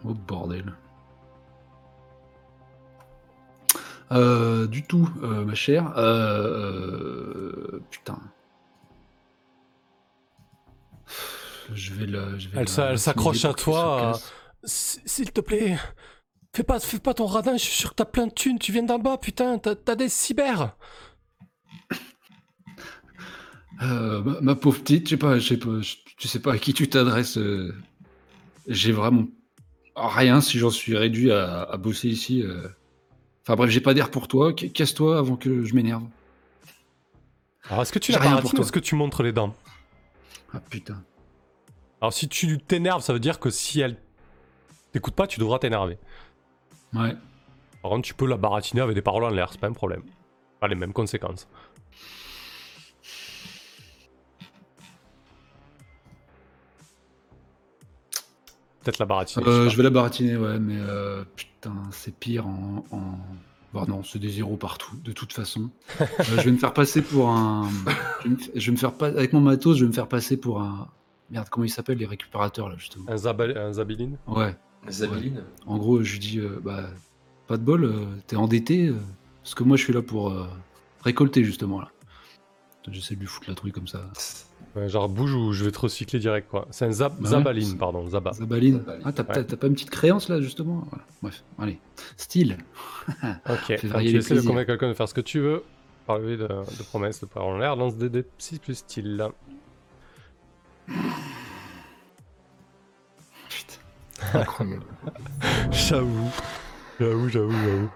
C: Oh bordel. Euh, du tout, euh, ma chère. Euh, putain. Je vais la. Je
A: vais elle s'accroche à toi. S'il te plaît, fais pas, fais pas ton radin. Je suis sûr que t'as plein de thunes. Tu viens d'en bas, putain. T'as des cyber.
C: Euh, ma, pauvre petite, je sais pas, je sais pas, tu sais pas à qui tu t'adresses. Euh, j'ai vraiment rien si j'en suis réduit à, bosser ici. Euh. Enfin bref, j'ai pas d'air pour toi. Casse-toi avant que je m'énerve.
A: Alors est-ce que tu l'as rien pour toi Est-ce que tu montres les dents?
C: Ah putain.
A: Alors si tu t'énerves, ça veut dire que si elle t'écoute pas, tu devras t'énerver.
C: Ouais.
A: Par contre, tu peux la baratiner avec des paroles en l'air, c'est pas un problème. Pas les mêmes conséquences. Peut-être la baratiner.
C: Euh, je vais la baratiner, ouais, mais euh, putain, c'est pire en. Bon, non, c'est des zéros partout, de toute façon. Euh, je vais me faire passer pour un. Je vais me faire pas... Avec mon matos, je vais me faire passer pour un. Merde, comment ils s'appellent les récupérateurs là, justement
A: Un, un Zabiline
C: Ouais.
B: Un Zabiline
C: En gros, je lui dis, bah, pas de bol, t'es endetté, parce que moi je suis là pour récolter justement là. J'essaie de lui foutre la truie comme ça.
A: genre bouge ou je vais te recycler direct quoi. C'est un zab bah Zabaline, pardon, Zaba.
C: Zabaline. Ah, t'as pas une petite créance là justement? Bref, allez. Style.
A: ok, tu essaies de convaincre quelqu'un de faire ce que tu veux. Parler de, de promesses, de parole en l'air, lance des 6 plus style.
C: Putain. Incroyable.
A: J'avoue. J'avoue, j'avoue, j'avoue.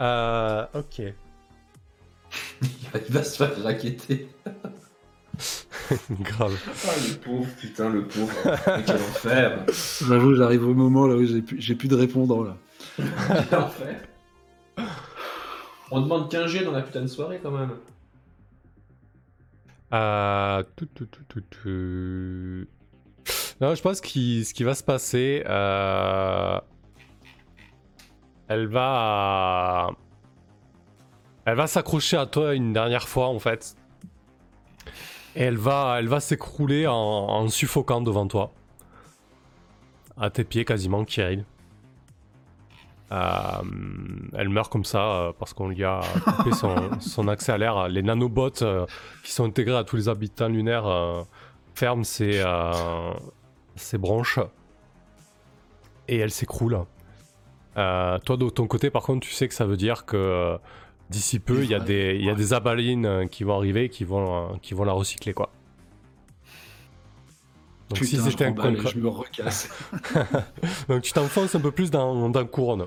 A: Euh, ok.
B: Il va se faire raqueter.
A: Grave.
B: Ah, le pauvre, putain, le pauvre. Quel enfer.
C: J'avoue, j'arrive au moment là où j'ai plus, j'ai plus de répondant là.
B: Quel enfer. On demande 15 G dans la putain de soirée quand même.
A: Euh, tout, tout, tout. Non, je pense que ce qui va se passer, euh, elle va, elle va s'accrocher à toi une dernière fois en fait, et elle va, elle va s'écrouler en, en suffoquant devant toi, à tes pieds quasiment, Kirill. Euh, elle meurt comme ça euh, parce qu'on lui a coupé son, son accès à l'air. Les nanobots euh, qui sont intégrés à tous les habitants lunaires ferment ses, ses branches et elle s'écroule. Toi, de ton côté, par contre, tu sais que ça veut dire que d'ici peu, il y a des, il y a des abalines qui vont arriver qui vont, qui vont la recycler, quoi. Donc, si
C: Putain,
A: c'était un contrat-
C: je me recasse.
A: Donc, tu t'enfonces un peu plus dans, dans couronne.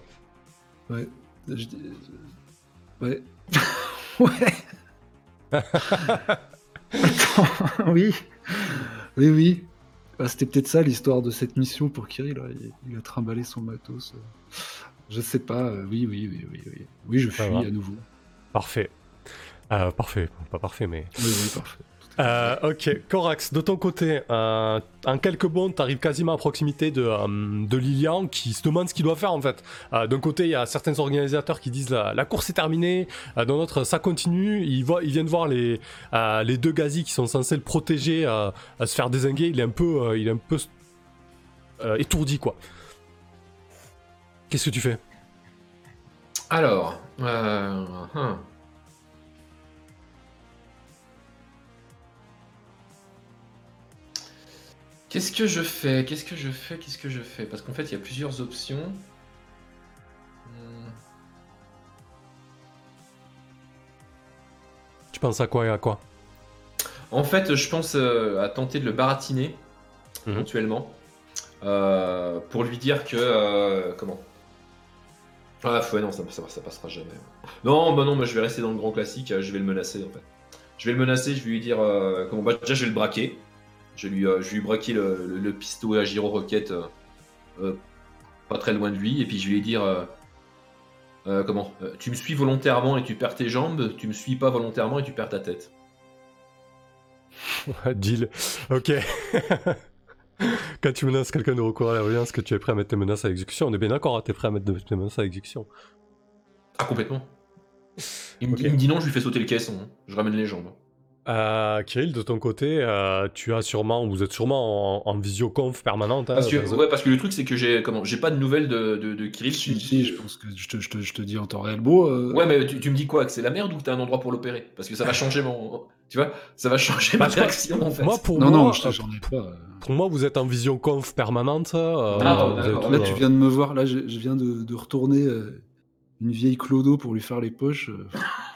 C: Ouais. Je Ouais. ouais. Attends, oui. Oui, oui. Ah, C'était peut-être ça l'histoire de cette mission pour Kirill. Il, il a trimballé son matos. euh. Je sais pas. euh, Oui, oui, oui, oui. Oui, oui je fuis à nouveau.
A: Parfait. Euh, parfait, pas parfait, mais.
C: Oui, oui, parfait.
A: Euh, ok, Corax, de ton côté, euh, en quelques bonds, t'arrives quasiment à proximité de, euh, de Lilian qui se demande ce qu'il doit faire en fait. Euh, D'un côté, il y a certains organisateurs qui disent la, la course est terminée, d'un autre, ça continue. Ils, voient, ils viennent voir les, les deux gazis qui sont censés le protéger à se faire désinguer. Il est un peu, il est un peu étourdi quoi. Qu'est-ce que tu fais?
B: Alors, hum. Qu'est-ce que je fais? Qu'est-ce que je fais? Qu'est-ce que je fais? Parce qu'en fait, il y a plusieurs options. Hmm.
A: Tu penses à quoi et à quoi?
B: En fait, je pense euh, à tenter de le baratiner
A: Mhm.
B: éventuellement euh, pour lui dire que euh, comment? Ah ouais, non, ça, ça, ça passera jamais. Non, bah non, moi je vais rester dans le grand classique. Je vais le menacer en fait. Je vais le menacer. Je vais lui dire comment. Bah, déjà, je vais le braquer. Je lui, euh, je lui braquer le, le, le pistolet à gyro roquette euh, euh, pas très loin de lui, et puis je lui euh, euh, comment Tu me suis volontairement et tu perds tes jambes, tu me suis pas volontairement et tu perds ta tête.
A: Deal. Ok. Quand tu menaces quelqu'un de recourir à la violence, que tu es prêt à mettre tes menaces à exécution, on est bien d'accord, hein, t'es prêt à mettre tes menaces à exécution.
B: Ah, complètement. Il me,
A: Ok.
B: dit, il me dit non, je lui fais sauter le caisson. hein. Je ramène les jambes.
A: Euh, Kirill, de ton côté, euh, tu as sûrement, vous êtes sûrement en, en visioconf permanente. hein,
B: Parce que, ouais, parce que le truc, c'est que j'ai comment j'ai pas de nouvelles de, de, de Kirill.
C: Si, si, je pense que je te, je te- je te dis en temps réel. Bon, euh,
B: Ouais, mais tu, tu me dis quoi Que c'est la merde ou que t'as un endroit pour l'opérer? Parce que ça va changer mon. Tu vois Ça va changer ma
A: Bah,
B: réaction en fait.
A: Moi, pour
C: non,
A: moi,
C: non, je j'en ai pas. euh.
A: pour moi, vous êtes en visioconf permanente. euh,
B: Ah, d'accord.
C: Là, tu viens de me voir. Là, je, je viens de, de retourner euh, une vieille clodo pour lui faire les poches.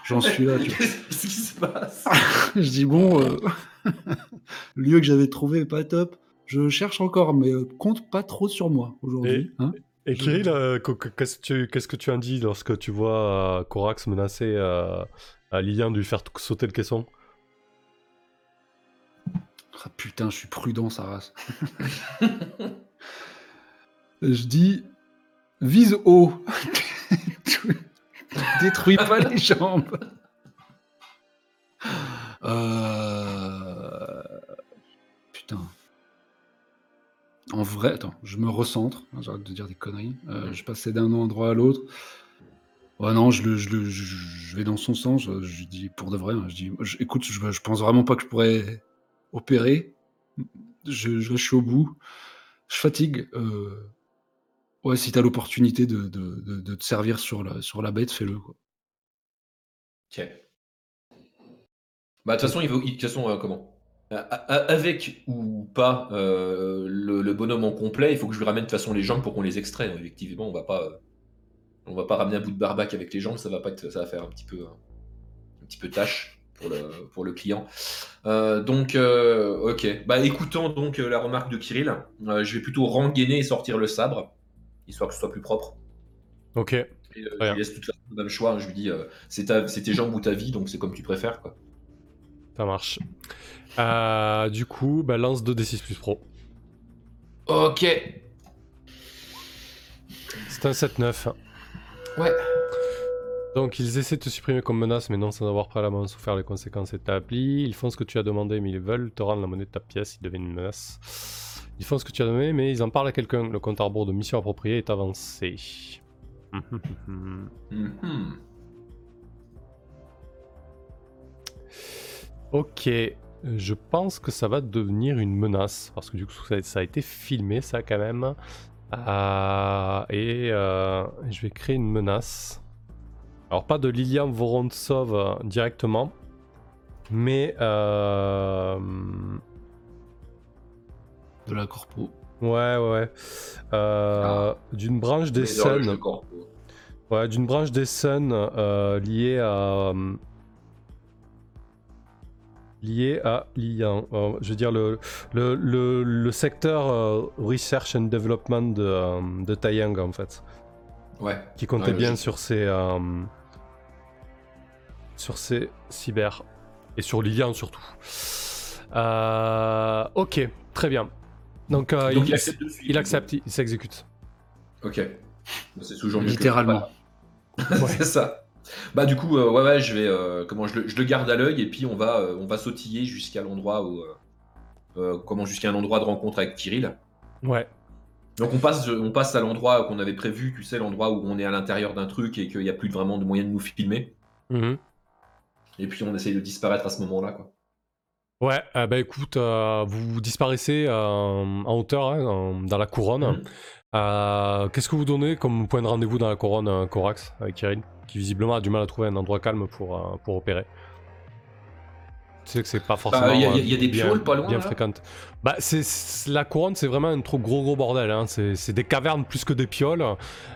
C: J'en suis là.
B: Qu'est-ce qui se passe?
C: Je dis bon, euh, le lieu que j'avais trouvé est pas top. Je cherche encore, mais euh, compte pas trop sur moi aujourd'hui. hein.
A: Et Kirill, euh, qu- qu- qu'est-ce que tu- qu'est-ce que tu en dis lorsque tu vois euh, Corax menacer euh, à Lilian de lui faire t- sauter le caisson?
C: Ah, putain, je suis prudent, sa race. je dis vise haut. Détruis pas les jambes. Euh... Putain. En vrai, attends, je me recentre. hein, J'arrête de dire des conneries. Euh, je passais d'un endroit à l'autre. Ouais, non, je, le, je, le- je, je vais dans son sens. Je, je dis pour de vrai. hein, je dis, je- écoute, je, pense vraiment pas que je pourrais opérer. Je, je suis au bout. Je fatigue. euh, Ouais, si t'as l'opportunité de, de, de- te servir sur la, sur la bête, fais-le. quoi.
B: Ok. Bah, de toute façon, il De toute façon, euh, comment? Avec ou pas euh, le, bonhomme en complet, il faut que je lui ramène de toute façon les jambes pour qu'on les extrait. Effectivement, on va pas. euh, On va pas ramener un bout de barbac avec les jambes, ça va pas ça va faire un petit peu, euh, un petit peu tâche. pour le, pour le client. donc, ok. Bah, écoutant donc la remarque de Kirill, je vais plutôt rengainer et sortir le sabre, histoire que ce soit plus propre.
A: Ok.
B: Et, je laisse toute le même choix. Je lui dis, c'est tes jambes ou ta vie, donc c'est comme tu préfères. Quoi.
A: Ça marche. du coup, bah, lance 2d6 plus pro.
B: Ok.
A: C'est un 7-9.
B: Ouais.
A: Donc ils essaient de te supprimer comme menace, mais non sans avoir préalablement souffert les conséquences établies. Ils font ce que tu as demandé, mais ils veulent te rendre la monnaie de ta pièce, ils deviennent une menace. Ils font ce que tu as demandé, mais ils en parlent à quelqu'un. Le compte à rebours de mission appropriée est avancé.
B: Mhm.
A: ok, je pense que ça va devenir une menace, parce que du coup ça a été filmé ça quand même. Euh, et euh, je vais créer une menace. Alors pas de Lilian Vorontsov euh, directement, mais
C: de la corpo.
A: Ouais ouais. Ah. D'une branche des Sun. Ouais, d'une branche des Sun liée à lié à l'IA. Euh, je veux dire, le, le, le, secteur euh, Research and Development de, euh, de Taiyang, en fait.
B: Ouais.
A: Qui comptait bien sur ses. sur ses cyber. Et sur l'IA surtout. ok, très bien. Donc, il, il, accepte, il, s'exécute.
B: Ok. C'est toujours
C: Littéralement.
B: c'est ça. Bah du coup, euh, ouais, ouais, je vais, euh, comment, je le, garde à l'œil et puis on va, euh, on va sautiller jusqu'à l'endroit où, comment, jusqu'à un endroit de rencontre avec Kirill.
A: Ouais.
B: Donc on passe, on passe à l'endroit qu'on avait prévu, tu sais, l'endroit où on est à l'intérieur d'un truc et qu'il n'y a plus vraiment de moyen de nous filmer.
A: Mhm.
B: Et puis on essaye de disparaître à ce moment-là, quoi.
A: Ouais, bah écoute, vous disparaissez en hauteur hein, dans la couronne. Mhm. Qu'est-ce que vous donnez comme point de rendez-vous dans la couronne, Corax, avec Kirill qui visiblement a du mal à trouver un endroit calme pour, euh, pour opérer? Tu sais que c'est pas bah, forcément.
B: Il y, a des pioles pas loin.
A: Bien fréquente. Bah, c'est, la couronne, c'est vraiment un trop gros gros bordel. Hein. C'est, des cavernes plus que des pioles.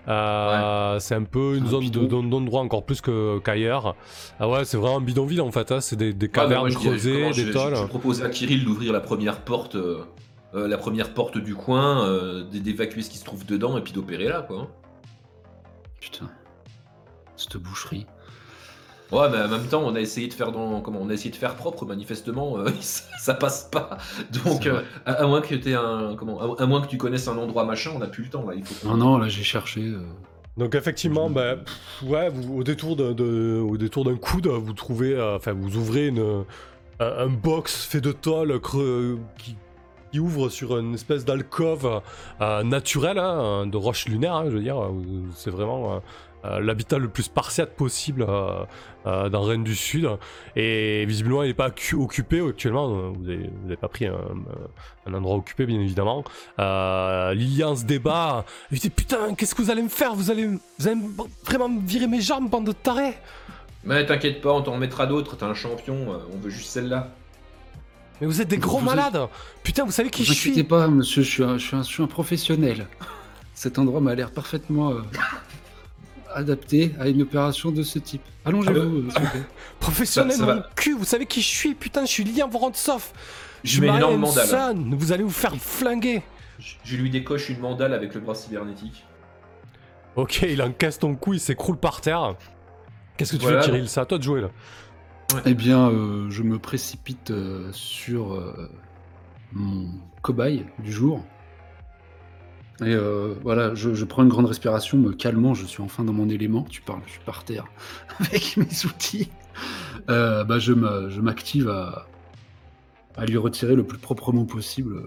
A: Euh, c'est un peu une zone de, d'endroit encore plus que, qu'ailleurs. Ah ouais, c'est vraiment un bidonville en fait. Hein. C'est des, cavernes creusées, des tolls.
B: Je, propose à Kirill d'ouvrir la première porte. Euh, la première porte du coin, d'évacuer ce qui se trouve dedans et puis d'opérer là, quoi. Hein.
C: Putain cette boucherie.
B: Ouais, mais en même temps, on a essayé de faire dans, comment, on a essayé de faire propre. Manifestement, euh, ça, passe pas. Donc, euh, à, moins que tu un, comment, à, moins que tu connaisses un endroit machin, on a plus le temps là. Il faut.
C: Non, non, là j'ai cherché. Euh.
A: Donc effectivement, bah, ouais, vous, au détour de, au détour d'un coude, vous trouvez, enfin, vous ouvrez une, un box fait de tôle qui, qui ouvre sur une espèce d'alcôve naturelle, hein, de roche lunaire, hein, je veux dire. C'est vraiment euh, l'habitat le plus spartiate possible euh, euh, dans Rennes du Sud. Et visiblement, il n'est pas occupé actuellement. Vous n'avez pas pris un, endroit occupé, bien évidemment. Lilian se débat. Il dit Putain, qu'est-ce que vous allez me faire? Vous allez, vous allez vraiment virer mes jambes, bande de tarés
B: Mais t'inquiète pas, on t'en mettra d'autres. T'es un champion, on veut juste celle-là.
A: Mais vous êtes des gros malades Putain, vous savez qui je suis
C: Ne pas, monsieur, je suis, un, je, suis un, professionnel. Cet endroit m'a l'air parfaitement adapté à une opération de ce type. Allongez-vous,
A: ah Professionnel, mon cul, vous savez qui je suis Putain, je suis Liam Vorontsov.
B: Je, je mets une
A: mandale. Vous allez vous faire flinguer.
B: Je, lui décoche une mandale avec le bras cybernétique.
A: Ok, il encaisse ton coup, il s'écroule par terre. Qu'est-ce que tu veux, Kirill C'est à toi de jouer là.
C: Eh bien, euh, je me précipite euh, sur euh, mon cobaye du jour. Et euh, voilà, je, prends une grande respiration, me calmant, je suis enfin dans mon élément. Tu parles, je suis par terre avec mes outils. Euh, bah, je m'active à, à, lui retirer le plus proprement possible.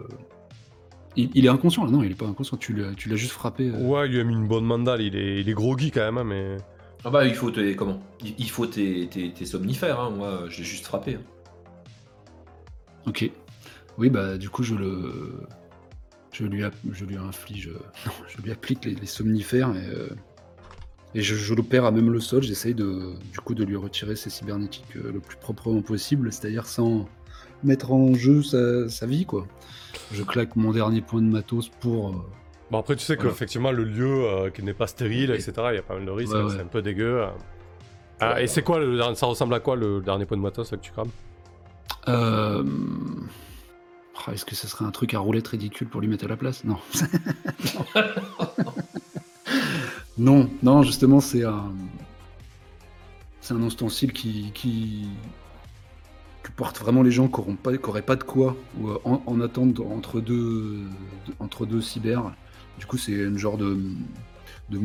C: Il, est inconscient là, non, il est pas inconscient, tu l'as juste frappé. Euh.
A: Ouais, il lui a mis une bonne mandale, il est, il est groggy quand même, hein, mais.
B: Ah bah, il faut tes. Comment? Il, faut tes, tes, somnifères, hein. moi, je l'ai juste frappé. Hein.
C: Ok. Oui, bah, du coup, je le je lui, je lui inflige, je lui applique les, somnifères et, euh, et je, l'opère à même le sol. J'essaye de, du coup de lui retirer ses cybernétiques euh, le plus proprement possible, c'est-à-dire sans mettre en jeu sa, vie, quoi. Je claque mon dernier point de matos pour. Euh,
A: bon après tu sais qu'effectivement le lieu qui n'est pas stérile, etc. Il y a pas mal de risques, c'est un peu dégueu. Ah, et c'est quoi le, Ça ressemble à quoi le dernier point de matos que tu crames?
C: Euh... Oh, est-ce que ce serait un truc à roulette ridicule pour lui mettre à la place? Non. non, non, justement, c'est un. C'est un ustensile qui, qui, porte vraiment les gens qui n'auraient pas, pas de quoi ou euh, en, attente entre deux, entre deux cyber. Du coup, c'est une genre de, de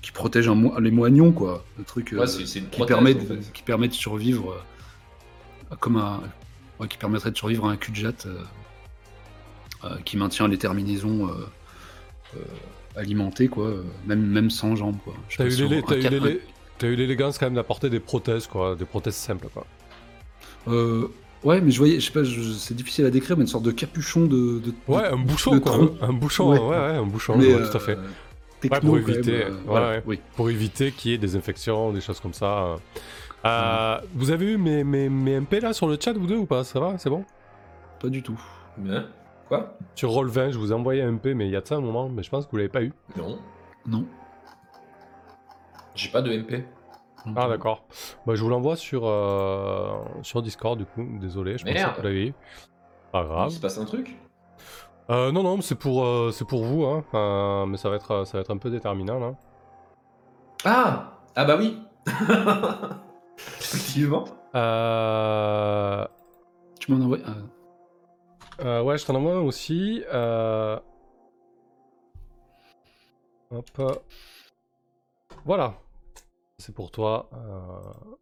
C: qui protège un, les moignons, quoi. Le truc
B: euh, qui,
C: permet de, qui permet de survivre euh, comme un. qui permettrait de survivre à un cul de jatte qui maintient les terminaisons alimentées, quoi, même, même sans jambes, quoi.
A: T'as eu l'élégance quand même d'apporter des prothèses, quoi, des prothèses simples, quoi.
C: Euh, ouais, mais je voyais, je sais pas, c'est difficile à décrire, mais une sorte de capuchon de.
A: ouais, un bouchon, quoi. Un bouchon, ouais, ouais, un bouchon, tout à fait.
C: Euh,
A: pour éviter, euh, oui. pour éviter qu'il y ait des infections, des choses comme ça. Vous avez eu mes, mes, mes, MP là sur le chat, vous deux, ou pas? Ça va? C'est bon?
C: Pas du tout.
B: Bien. Quoi
A: Sur Roll20, je vous ai envoyé un MP, mais il y a de ça un moment, mais je pense que vous l'avez pas eu.
B: Non.
C: Non.
B: J'ai pas de MP.
A: Ah d'accord. Bah, je vous l'envoie sur, euh, sur Discord du coup. Désolé, je pensais que vous l'avez Pas grave.
B: Il se passe un truc
A: euh, Non, non, c'est pour, euh, c'est pour vous, hein. Euh, mais ça va, être, ça va être un peu déterminant là.
B: Ah Ah bah oui Effectivement.
A: Euh...
C: Tu m'en envoies
A: euh, Ouais, je t'en envoie aussi. Hop. Voilà. C'est pour toi. Euh...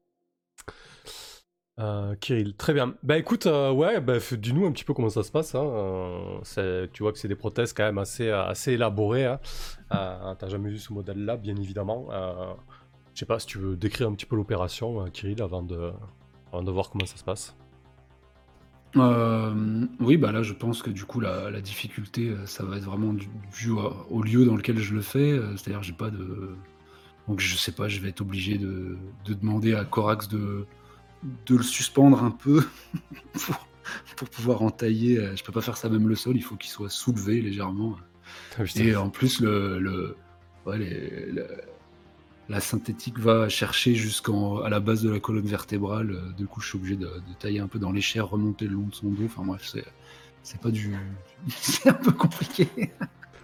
A: Euh, Kirill, très bien. Bah écoute, euh, ouais, bah, dis-nous un petit peu comment ça se passe. Hein. tu vois que c'est des prothèses quand même assez, assez élaborées. Hein. T'as jamais vu ce modèle-là, bien évidemment. Je sais pas si tu veux décrire un petit peu l'opération, Kirill, avant avant de voir comment ça se passe.
C: Oui, bah là, je pense que du coup, la, difficulté, ça va être vraiment dû, au lieu dans lequel je le fais. C'est-à-dire, j'ai pas de donc je sais pas, je vais être obligé de, demander à Corax de, de le suspendre un peu pour, pouvoir entailler. Euh, je peux pas faire ça même le sol, il faut qu'il soit soulevé légèrement. Ah, Et en plus, le, la synthétique va chercher jusqu'à la base de la colonne vertébrale. Euh, du coup, je suis obligé de, tailler un peu dans les chairs, remonter le long de son dos. Enfin bref, c'est pas du. c'est un peu compliqué.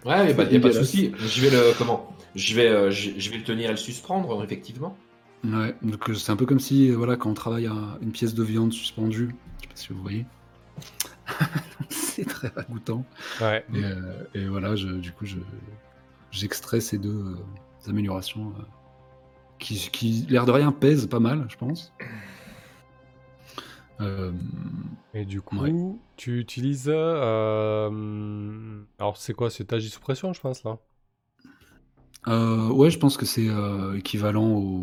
B: Ouais, mais a pas de souci. Je vais le comment? Je vais euh, je, vais le tenir et le suspendre effectivement.
C: Ouais, donc euh, c'est un peu comme si voilà quand on travaille à une pièce de viande suspendue. Je sais pas si vous voyez. c'est très ragoûtant.
A: Ouais.
C: Et, voilà, je, du coup, je j'extrais ces deux améliorations qui, qui l'air de rien pèsent pas mal, je pense.
A: Euh, et du coup, tu utilises. Euh, alors, c'est quoi? C'est pression je pense, là
C: euh, Ouais, je pense que c'est équivalent aux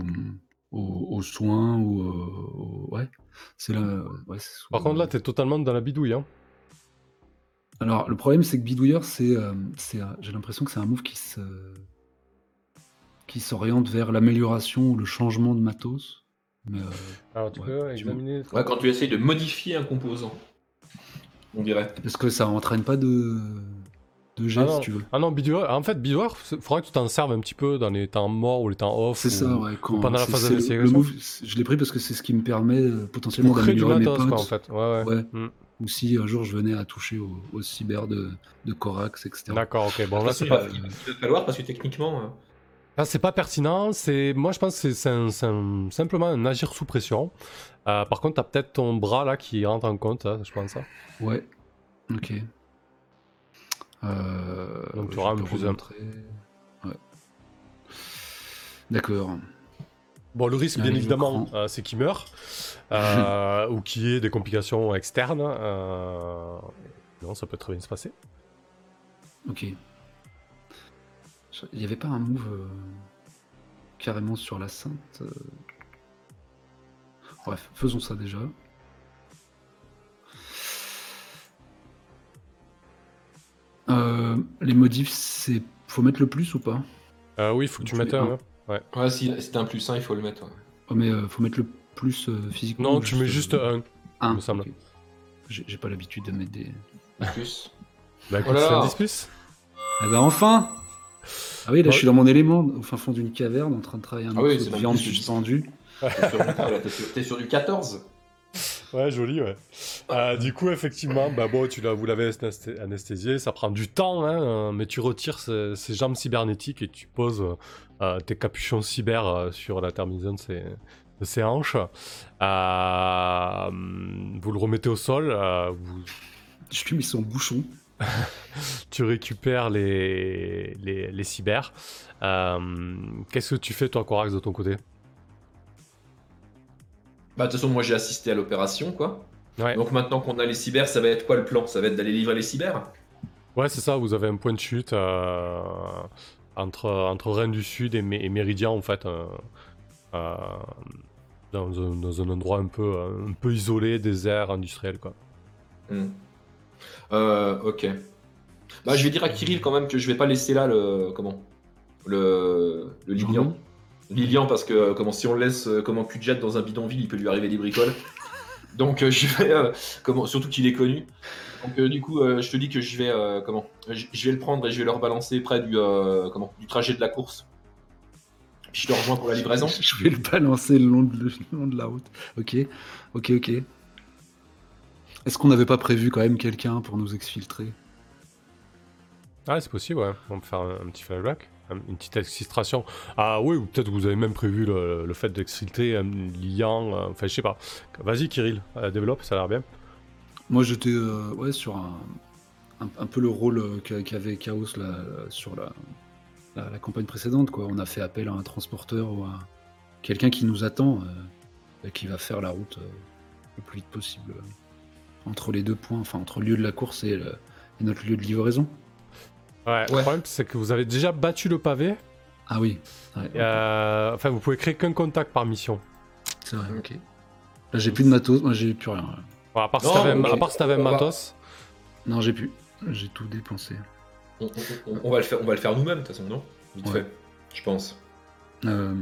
C: au, soins ou. ouais. C'est là.
A: Par contre, là, t'es totalement dans la bidouille. Hein.
C: Alors, le problème, c'est que bidouilleur, c'est, j'ai l'impression que c'est un move qui se qui s'oriente vers l'amélioration ou le changement de matos.
A: Euh, Alors, tu peux examiner.
B: quand tu essayes de modifier un composant, on dirait.
C: Parce que ça entraîne pas de, de jet,
A: ah
C: si tu veux.
A: Ah non, bidouilleur. En fait, bidouilleur, il faudra que tu t'en serves un petit peu dans les temps morts ou les temps off.
C: C'est ça, ouais.
A: Quand, pendant la phase
C: d'investigation. Je l'ai pris parce que c'est ce qui me permet euh, potentiellement d'améliorer mes potes.
A: Quoi, en fait. Ouais, ouais.
C: Hmm. Ou si un jour je venais à toucher au, cyber de, de Corax, etc.
A: D'accord, ok. Bon, là, c'est
B: pas. Il va falloir parce que techniquement.
A: Ah, c'est pas pertinent. C'est moi, je pense que c'est simplement un agir sous pression. Euh, par contre, t'as peut-être ton bras là qui rentre en compte, hein, je pense.
C: Hein. Ouais. Ok. Euh,
A: Donc tu auras un plus un.
C: Ouais. D'accord.
A: Bon, le risque, bien évidemment, euh, c'est qu'il meure ou qu'il y ait des complications externes. Non, ça peut très bien se passer.
C: Ok. Il n'y avait pas un move euh, carrément sur la sainte euh. Bref, faisons ça déjà. Euh, les modifs, c'est faut mettre le plus ou pas?
A: Oui, il faut que tu, mettes un.
B: Ouais. ouais si c'est un plus 1, il faut le mettre.
C: Oh, mais faut mettre le plus physiquement.
A: Non, tu mets juste un.
C: Un, me semble. J'ai pas l'habitude de mettre des.
B: Plus.
A: Bah écoute, c'est un 10 plus.
C: Eh ben enfin ah oui, là je suis dans mon élément, au fin fond d'une caverne, en train de travailler un
B: ah
C: morceau de viande suspendue.
B: T'es sur, du 14
A: Ouais, joli, ouais. Euh, du coup, effectivement, bah bon, tu vous l'avez anesthésié, ça prend du temps, hein, mais tu retires ces, jambes cybernétiques et tu poses euh, tes capuchons cyber euh, sur la terminaison de ses, hanches. vous le remettez au sol. vous...
C: Je lui mets son bouchon.
A: tu récupères les, les, les cyber. Qu'est-ce que tu fais, toi, Corax, de ton côté?
B: Bah, de toute façon, moi j'ai assisté à l'opération, quoi. Donc maintenant qu'on a les cyber, ça va être quoi le plan? Ça va être d'aller livrer les cyber?
A: Ouais, c'est ça, vous avez un point de chute euh, entre, entre Rennes du Sud et, Méridien, en fait. Euh, euh, dans, un, endroit un peu, un peu isolé, désert, industriel, quoi.
B: Hmm. ok. Bah, je vais dire à Kirill quand même que je vais pas laisser là le. Comment? Le, le Lilian. Lilian, parce que euh, comment, si on le laisse euh, comme un cul de dans un bidonville, il peut lui arriver des bricoles. Donc euh, je vais, comment, surtout qu'il est connu. Donc du coup, je te dis que je vais, comment, je vais le prendre et je vais le rebalancer près du, comment, du trajet de la course. Puis je te rejoins pour la livraison.
C: je vais le balancer le long de, long de la route. Ok, ok, ok. Est-ce qu'on n'avait pas prévu quand même quelqu'un pour nous exfiltrer?
A: Ah, c'est possible, ouais. On peut faire un, un petit flashback une petite exfiltration. Ah oui, ou peut-être que vous avez même prévu le, fait d'exfiltrer un liant, euh, enfin je sais pas. Vas-y Kirill, euh, développe, ça a l'air bien.
C: Moi j'étais euh, ouais, sur un, un, peu le rôle qu'avait Chaos là, sur la, la, campagne précédente. Quoi. On a fait appel à un transporteur ou à quelqu'un qui nous attend et qui va faire la route le plus vite possible entre les deux points, enfin entre le lieu de la course et notre lieu de livraison.
A: Ouais, le problème, c'est que vous avez déjà battu le pavé.
C: Ah oui.
A: Euh, enfin, vous pouvez créer qu'un contact par mission.
C: C'est vrai, ok. Là, j'ai plus de matos, moi j'ai plus rien.
A: à part si t'avais un matos.
C: Non, j'ai plus. J'ai tout dépensé.
B: On, va le faire, on va le faire nous-mêmes, de toute façon, non? Vite fait, je pense.
C: Euh...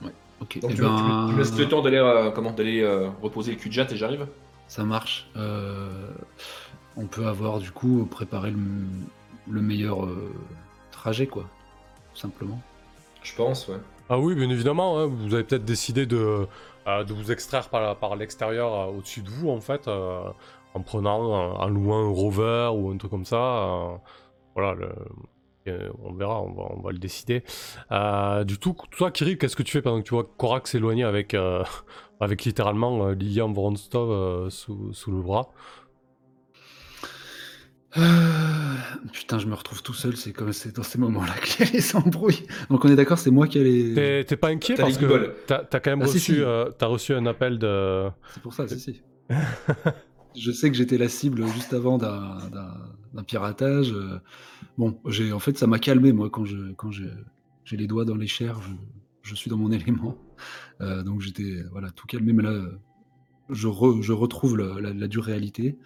C: Ouais, ok.
B: Donc, eh tu, ben... tu, laisses le temps d'aller euh, comment d'aller euh, reposer le cul et j'arrive
C: Ça marche. On peut avoir du coup préparé le le meilleur euh, trajet, quoi. simplement.
B: Je pense, ouais.
A: Ah oui, bien évidemment, hein. vous avez peut-être décidé de, euh, de vous extraire par, par l'extérieur euh, au-dessus de vous, en fait, en prenant, en louant un rover ou un truc comme ça. voilà, on verra, on va, le décider. du tout, toi, Kirill, qu'est-ce que tu fais pendant que tu vois Korak s'éloigner avec, avec littéralement Lilian Voronstov sous, sous, le bras?
C: Euh, putain, je me retrouve tout seul, c'est comme c'est dans ces moments-là qu'il y a les embrouilles. Donc on est d'accord, c'est moi qui
A: allais. T'es pas inquiet parce que t'as as quand même ah, reçu, euh, as reçu un appel de.
C: C'est pour ça, si, si. je sais que j'étais la cible juste avant d'un piratage. Bon, j'ai en fait, ça m'a calmé, moi, quand j'ai quand j'ai les doigts dans les chairs, je, je suis dans mon élément. Euh, donc j'étais voilà, tout calmé, mais là je, retrouve la, dure réalité.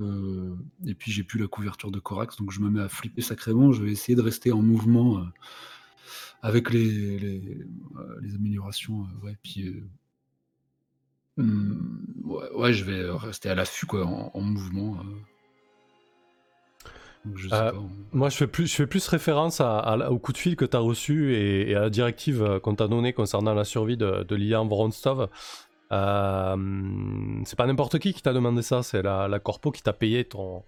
C: Euh, et puis j'ai plus la couverture de Corax, donc je me mets à flipper sacrément. Je vais essayer de rester en mouvement euh, avec les, améliorations. ouais, puis, hmm, ouais, je vais rester à l'affût, quoi, en, mouvement.
A: Moi, je fais plus, je fais plus référence au coup de fil que tu as reçu et, à la directive qu'on t'a donnée concernant la survie de, de Voronstov. Euh, c'est pas n'importe qui qui t'a demandé ça, c'est la, corpo qui t'a payé ton,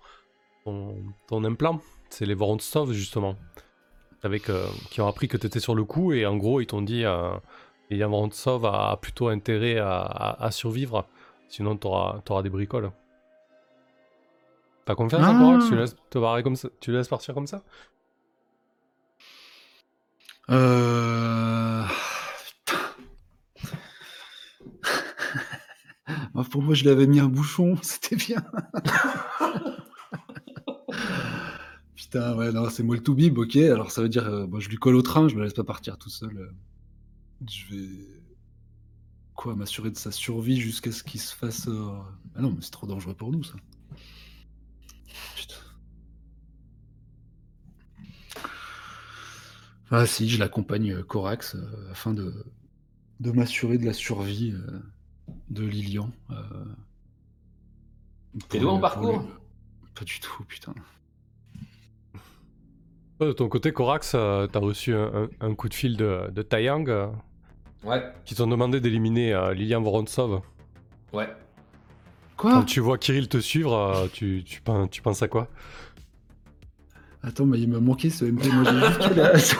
A: ton, implant. C'est les Vorontsov justement. Avec, qui ont appris que t'étais sur le coup et en gros ils t'ont dit euh, Vorontsov a plutôt intérêt à, survivre, sinon t'auras auras des bricoles. T'as confiance en tu laisses, te comme ça, tu laisses partir comme ça?
C: Euh... pour moi, je l'avais mis un bouchon, c'était bien. Putain, ouais, non, c'est moi le tout-bib, ok. Alors ça veut dire, euh, je lui colle au train, je me laisse pas partir tout seul. Euh. Je vais. Quoi, m'assurer de sa survie jusqu'à ce qu'il se fasse. Euh, ah non, mais c'est trop dangereux pour nous, ça. Putain. Ah si, je l'accompagne Corax afin de, de m'assurer de la survie de Lilian. Euh,
B: T'es loin en parcours
C: Pas du tout, putain.
A: De ton côté, Corax, euh, t'as reçu un, coup de fil de, de Taeyang. Euh.
B: Ouais.
A: Qui t'ont demandé d'éliminer Lilian Vorontsov.
B: Ouais.
A: Quoi Quand tu vois Kirill te suivre, tu, tu, tu penses à quoi
C: Attends, mais il m'a manqué ce MP. Moi, j'ai juste.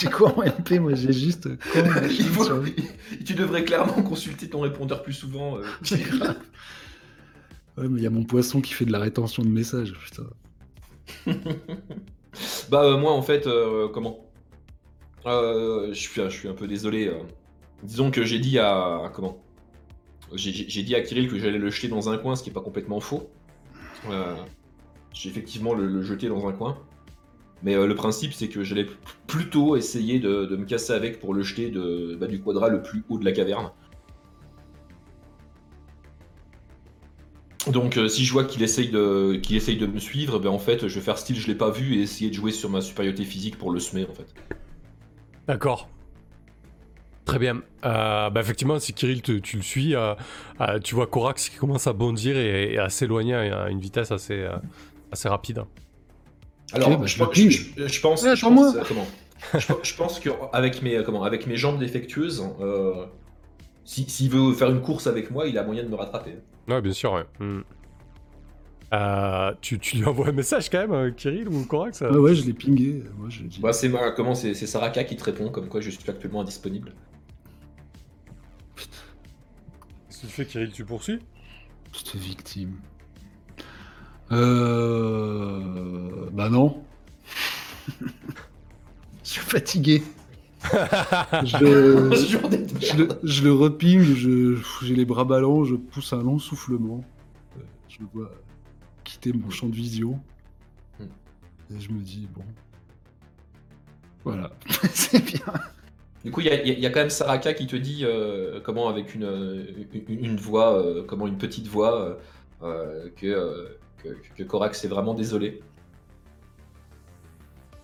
C: j'ai quoi en MP Moi, j'ai juste.
B: Tu devrais clairement consulter ton répondeur plus souvent. Euh.
C: ouais, mais il y a mon poisson qui fait de la rétention de messages. Putain.
B: bah, euh, moi, en fait, euh, comment je, suis, je suis un peu désolé. Disons que j'ai dit à. Comment J'ai dit à Kirill que j'allais le jeter dans un coin, ce qui est pas complètement faux. j'ai effectivement le jeté dans un coin. Mais euh, le principe, c'est que j'allais plutôt essayer de, me casser avec pour le jeter bah, du quadra le plus haut de la caverne. Donc euh, si je vois qu'il essaye de qu'il essaye de me suivre, ben en fait je vais faire style je l'ai pas vu et essayer de jouer sur ma supériorité physique pour le semer en fait.
A: D'accord. Très bien. Euh, bah effectivement, si Kirill tu le suis, tu vois Korax qui commence à bondir et, à s'éloigner à une vitesse assez, assez rapide.
B: Alors, bah, je, pense, je, pense, euh, comment je, pense que avec mes comment avec mes jambes défectueuses, euh, s'il veut faire une course avec moi, il a moyen de me rattraper.
A: Ouais, bien sûr. Ouais. Hmm. Euh, tu, tu, lui envoies un message quand même, Kirill ou Korax
C: Ouais, ouais, je l'ai pingé. Moi, je
B: bah, c'est ma, comment c'est Saraka qui te répond, comme quoi je suis actuellement indisponible.
A: Qu'est-ce que tu fais, Kirill Tu poursuis
C: Petite victime. Euh... Bah non. je suis fatigué. je, le... je, le, reping, j'ai les bras ballants, je pousse un long soufflement. Je le vois quitter mon champ de vision. Hmm. Et je me dis, bon. Voilà, c'est bien.
B: Du coup, il y, a quand même Saraka qui te dit euh, comment, avec une, une, voix, euh, comment une petite voix, que que, Korax est vraiment désolé.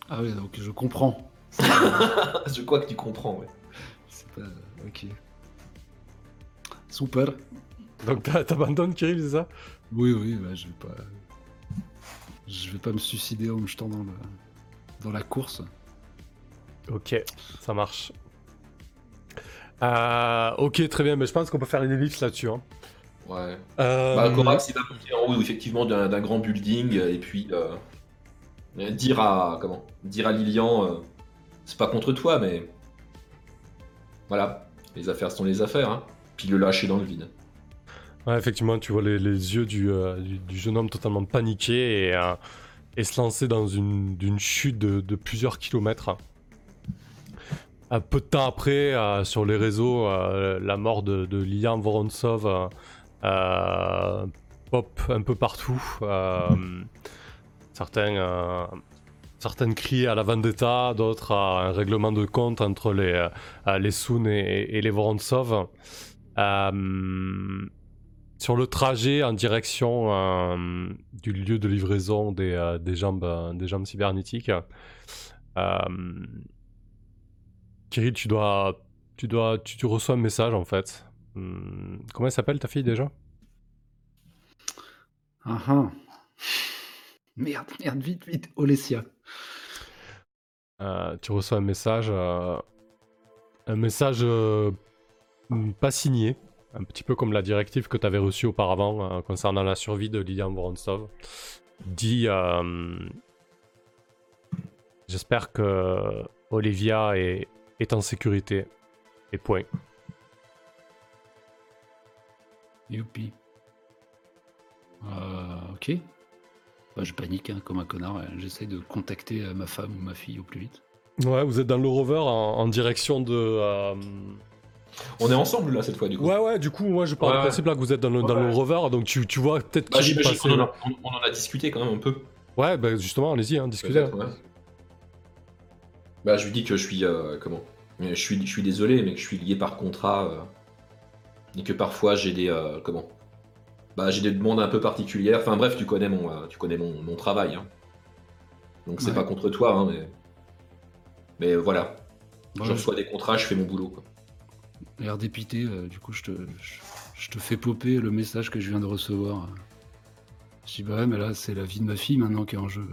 C: Ah oui, donc je comprends.
B: je crois que tu comprends, ouais.
C: C'est pas... Ok. Super.
A: Donc t'abandonnes Kirill, c'est ça?
C: Oui, oui, bah, je vais pas... Je vais pas me suicider en me jetant dans, dans la course.
A: Ok, ça marche. Euh, ok, très bien, mais je pense qu'on peut faire une ellipse là-dessus. Hein.
B: Ouais. Euh... Bah, Korax, il va monter en haut, effectivement, d'un grand building, et puis euh, dire à comment? Dire à Lilian, euh, c'est pas contre toi, mais voilà, les affaires sont les affaires, hein. puis le lâcher dans le vide.
A: Ouais, effectivement, tu vois les, yeux euh, du, du, jeune homme totalement paniqué et, et se lancer dans une, chute de, plusieurs kilomètres. Un peu de temps après, sur les réseaux, la mort de, de Lilian Vorontsov euh, pop un peu partout. Euh, certains, euh, certaines crient à la vendetta, d'autres à un règlement de compte entre les, les Sun et, les Vorontsov. sur le trajet en direction du lieu de livraison des, jambes, des jambes cybernétiques, Kirill, tu dois, tu dois, tu reçois un message en fait Hmm, comment elle s'appelle ta fille déjà?
C: Ah ah. Merde, merde, vite, vite, Olesia.
A: Euh, tu reçois un message, euh, un message euh, pas signé, un petit peu comme la directive que tu avais reçue auparavant concernant la survie de Lilian Vorontsov. Dit J'espère que Olivia est, est en sécurité. Et point.
C: Youpi. Euh, ok. Bah, je panique hein, comme un connard. J'essaie de contacter euh, ma femme ou ma fille au plus vite.
A: Ouais, vous êtes dans le rover en, direction de. Euh,
B: on est ensemble là cette fois du coup.
A: Ouais, ouais, du coup, moi je parle du principe là que vous êtes dans le, dans le rover, donc tu, tu vois peut-être bah,
B: passer. On, on, en a discuté quand même un peu.
A: Ouais, bah justement, allez-y, hein, discutez.
B: Bah, je lui dis que je suis. comment? Je suis, je suis désolé, mais que je suis lié par contrat et que parfois j'ai des euh, comment? Bah j'ai des demandes un peu particulières. Enfin bref, tu connais mon euh, tu connais mon, travail. Hein. Donc c'est pas contre toi, hein, mais mais voilà. je reçois des contrats, je fais mon boulot. Quoi.
C: L'air dépité, euh, du coup je te je, te fais popper le message que je viens de recevoir. Je dis bah ouais mais là c'est la vie de ma fille maintenant qui est en jeu.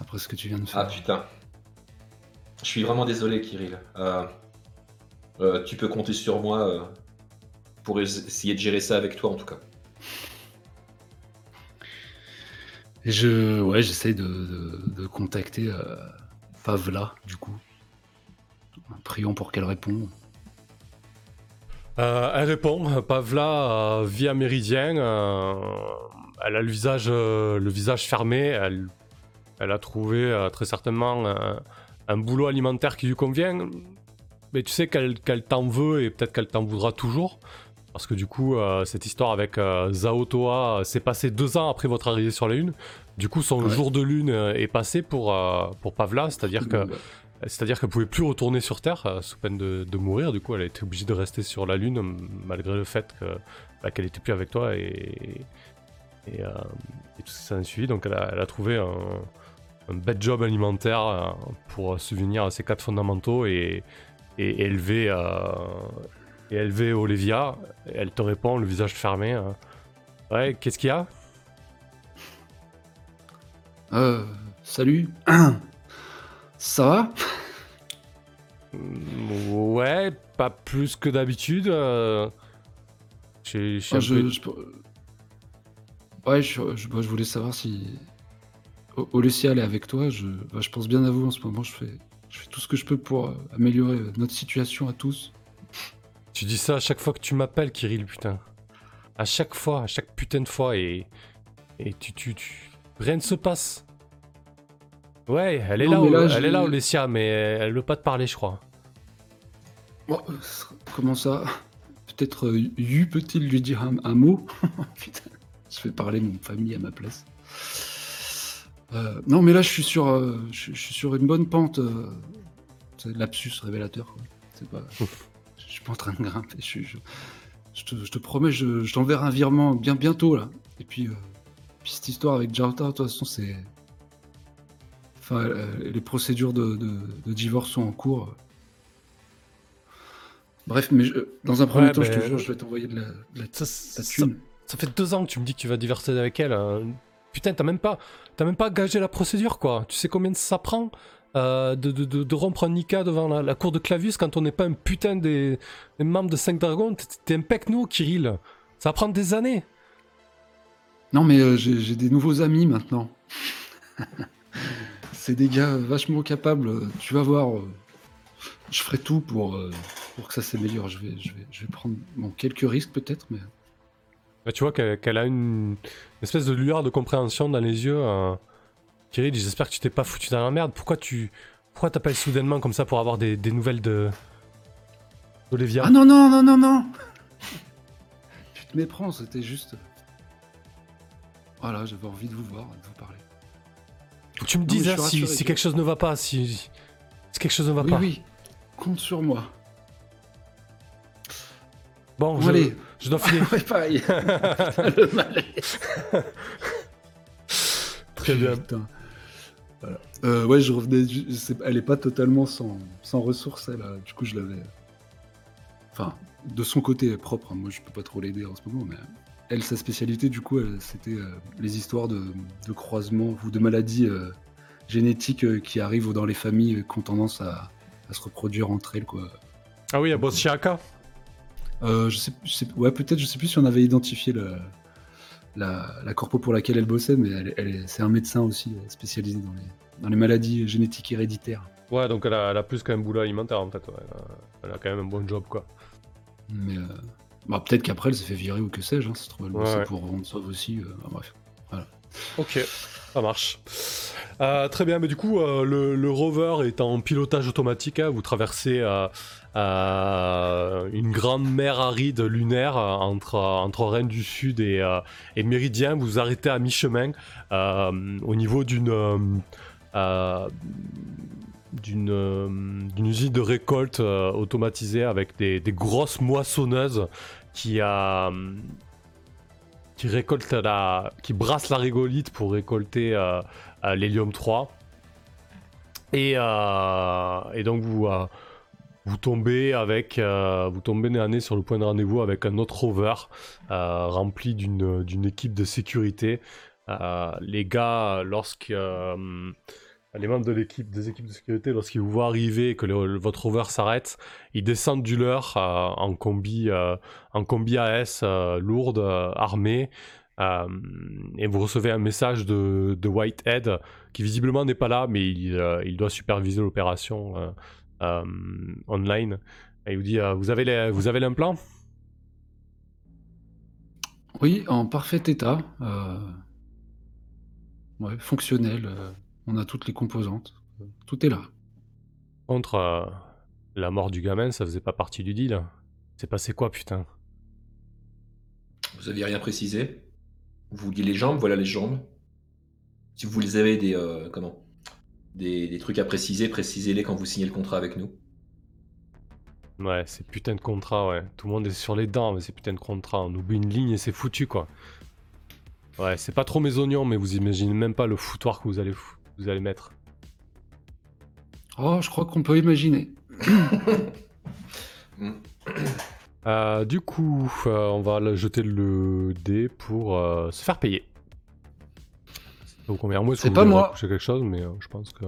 C: Après ce que tu viens de faire.
B: Ah putain. Je suis vraiment désolé Kirill. tu peux compter sur moi pour essayer de gérer ça avec toi en tout cas.
C: je, ouais, j'essaie de, contacter Pavla du coup. Prions pour qu'elle réponde.
A: Euh, elle répond, Pavla euh, via Méridien, euh, elle a le visage, le visage fermé, elle, elle a trouvé très certainement un boulot alimentaire qui lui convient, mais tu sais qu'elle t'en veut et peut-être qu'elle t'en voudra toujours. Parce que du coup, cette histoire avec Zao Toa s'est passée deux ans après votre arrivée sur la Lune. Du coup, son jour de Lune est passé pour, pour Pavla, c'est-à-dire que c'est-à-dire qu'elle pouvait plus retourner sur Terre euh, sous peine de, mourir. Du coup, elle a été obligée de rester sur la Lune malgré le fait bah, qu'elle était plus avec toi et, et, euh, tout ce qui s'en suivi. Donc, elle a, trouvé un, un, bad job alimentaire euh, pour subvenir à ses quatre fondamentaux et, élever, et élever Olivia. Elle te répond, le visage fermé. Ouais, qu'est-ce qu'il y a?
C: Euh, Salut Ça va?
A: Ouais, pas plus que d'habitude. Euh...
C: J'ai, ah, je, Ouais, je, je, voulais savoir si. Olesia, elle est avec toi. Je, bah, je pense bien à vous en ce moment. Je fais, je fais tout ce que je peux pour euh, améliorer euh, notre situation à tous.
A: Tu dis ça à chaque fois que tu m'appelles, Kirill, putain. À chaque fois, à chaque putain de fois. Et, et tu, tu, tu... Rien ne se passe. Ouais, elle est là, elle est là, Olesia, mais elle veut pas te parler, je crois.
C: Euh, comment ça? Peut-être euh, Yu peut-il lui dire un, mot? Putain, je fais parler mon famille à ma place. Euh, non, mais là, je suis sur, je, suis sur une bonne pente. c'est lapsus révélateur. C'est pas. je suis pas en train de grimper. Je, te, promets, je, t'enverrai un virement bien bientôt là. Et puis, puis cette histoire avec Jarta, de toute façon, c'est Enfin, les procédures de, divorce sont en cours. Bref, mais dans un premier temps, je te jure, je vais t'envoyer de la,
A: ça, thune. Ça, fait deux ans que tu me dis que tu vas divorcer avec elle. Putain, t'as même pas, même pas gagé la procédure, quoi. Tu sais combien ça prend euh, de, rompre un Nika devant la, cour de Clavius quand on n'est pas un putain des, membres de 5 Dragons? T'es un pecno, Kirill. Ça va prendre des années.
C: Non, mais euh, j'ai des nouveaux amis maintenant. c'est des gars vachement capables. Tu vas voir, euh, je ferai tout pour, pour que ça s'améliore. Je vais, je, vais, je vais prendre quelques risques peut-être, mais.
A: Bah, tu vois qu'elle a une... espèce de lueur de compréhension dans les yeux. Hein. Kirill, j'espère que tu t'es pas foutu dans la merde. Pourquoi tu pourquoi t'appelles soudainement comme ça pour avoir des, nouvelles de d'Olivia
C: Ah non non non non non Tu te méprends, c'était juste. Voilà, j'avais envie de vous voir, de vous parler.
A: Tu me dis si, quelque chose ne va pas, si, quelque chose ne va
C: oui,
A: pas.
C: Oui, compte sur moi.
A: Bon, je, allez. je dois filer.
C: ouais, pareil. le
A: Très bien.
C: Euh, ouais, je revenais. elle est pas totalement sans, sans ressources, elle. Du coup, je l'avais. Enfin, de son côté propre. Hein. Moi, je peux pas trop l'aider en ce moment, mais elle, sa spécialité, du coup, c'était euh, les histoires de, croisements ou de maladies euh, génétiques euh, qui arrivent dans les familles qui ont tendance à, se reproduire entre elles, quoi.
A: Ah oui, à Boschiaka
C: je sais, ouais, peut-être, je sais plus si on avait identifié la, la corpo pour laquelle elle bossait, mais elle, c'est un médecin aussi spécialisé dans les, dans les maladies génétiques héréditaires.
A: Ouais, donc elle a, plus qu'un boulot alimentaire en fait. Elle, a, quand même un bon job, quoi.
C: Mais bah, peut-être qu'après elle s'est fait virer ou que sais-je, hein, se trouve elle pour rendre ça aussi. Euh, bref. Voilà.
A: Ok, ça marche. Euh, très bien, mais du coup, euh, le, rover est en pilotage automatique. Hein, vous traversez une grande mer aride lunaire entre, entre Rennes du Sud et, et Méridien. Vous arrêtez à mi-chemin au niveau d'une d'une usine de récolte automatisée avec des, grosses moissonneuses qui a la qui brasse la régolite pour récolter euh, euh, l'hélium 3 et, euh, et donc vous vous tombez avec vous tombez nez sur le point de rendez-vous avec un autre rover rempli d'une équipe de sécurité les gars lorsque les membres de l'équipe, des équipes de sécurité, lorsqu'ils vous voient arriver et que votre rover s'arrête, ils descendent du leur en combi, en combi AS lourde, armée. et vous recevez un message de, Whitehead qui visiblement n'est pas là, mais il doit superviser l'opération online. Et il vous dit Vous avez vous avez l'implant?
C: Oui, en parfait état. Ouais, fonctionnel. On a toutes les composantes. Tout est là.
A: Contre euh, la mort du gamin, ça faisait pas partie du deal. C'est passé quoi, putain?
B: Vous aviez rien précisé? Vous vouliez les jambes, voilà les jambes. Si vous les avez des euh, comment? Des, des, trucs à préciser, précisez-les quand vous signez le contrat avec nous.
A: Ouais, c'est putain de contrat, ouais. Tout le monde est sur les dents, mais c'est putain de contrat. On oublie une ligne et c'est foutu, quoi. Ouais, c'est pas trop mes oignons, mais vous imaginez même pas le foutoir que vous allez vous allez mettre
C: Oh, je crois qu'on peut imaginer.
A: Euh, du coup, euh, on va jeter le dé pour euh, se faire payer. Donc combien
C: C'est pas moi.
A: quelque chose, mais je pense que.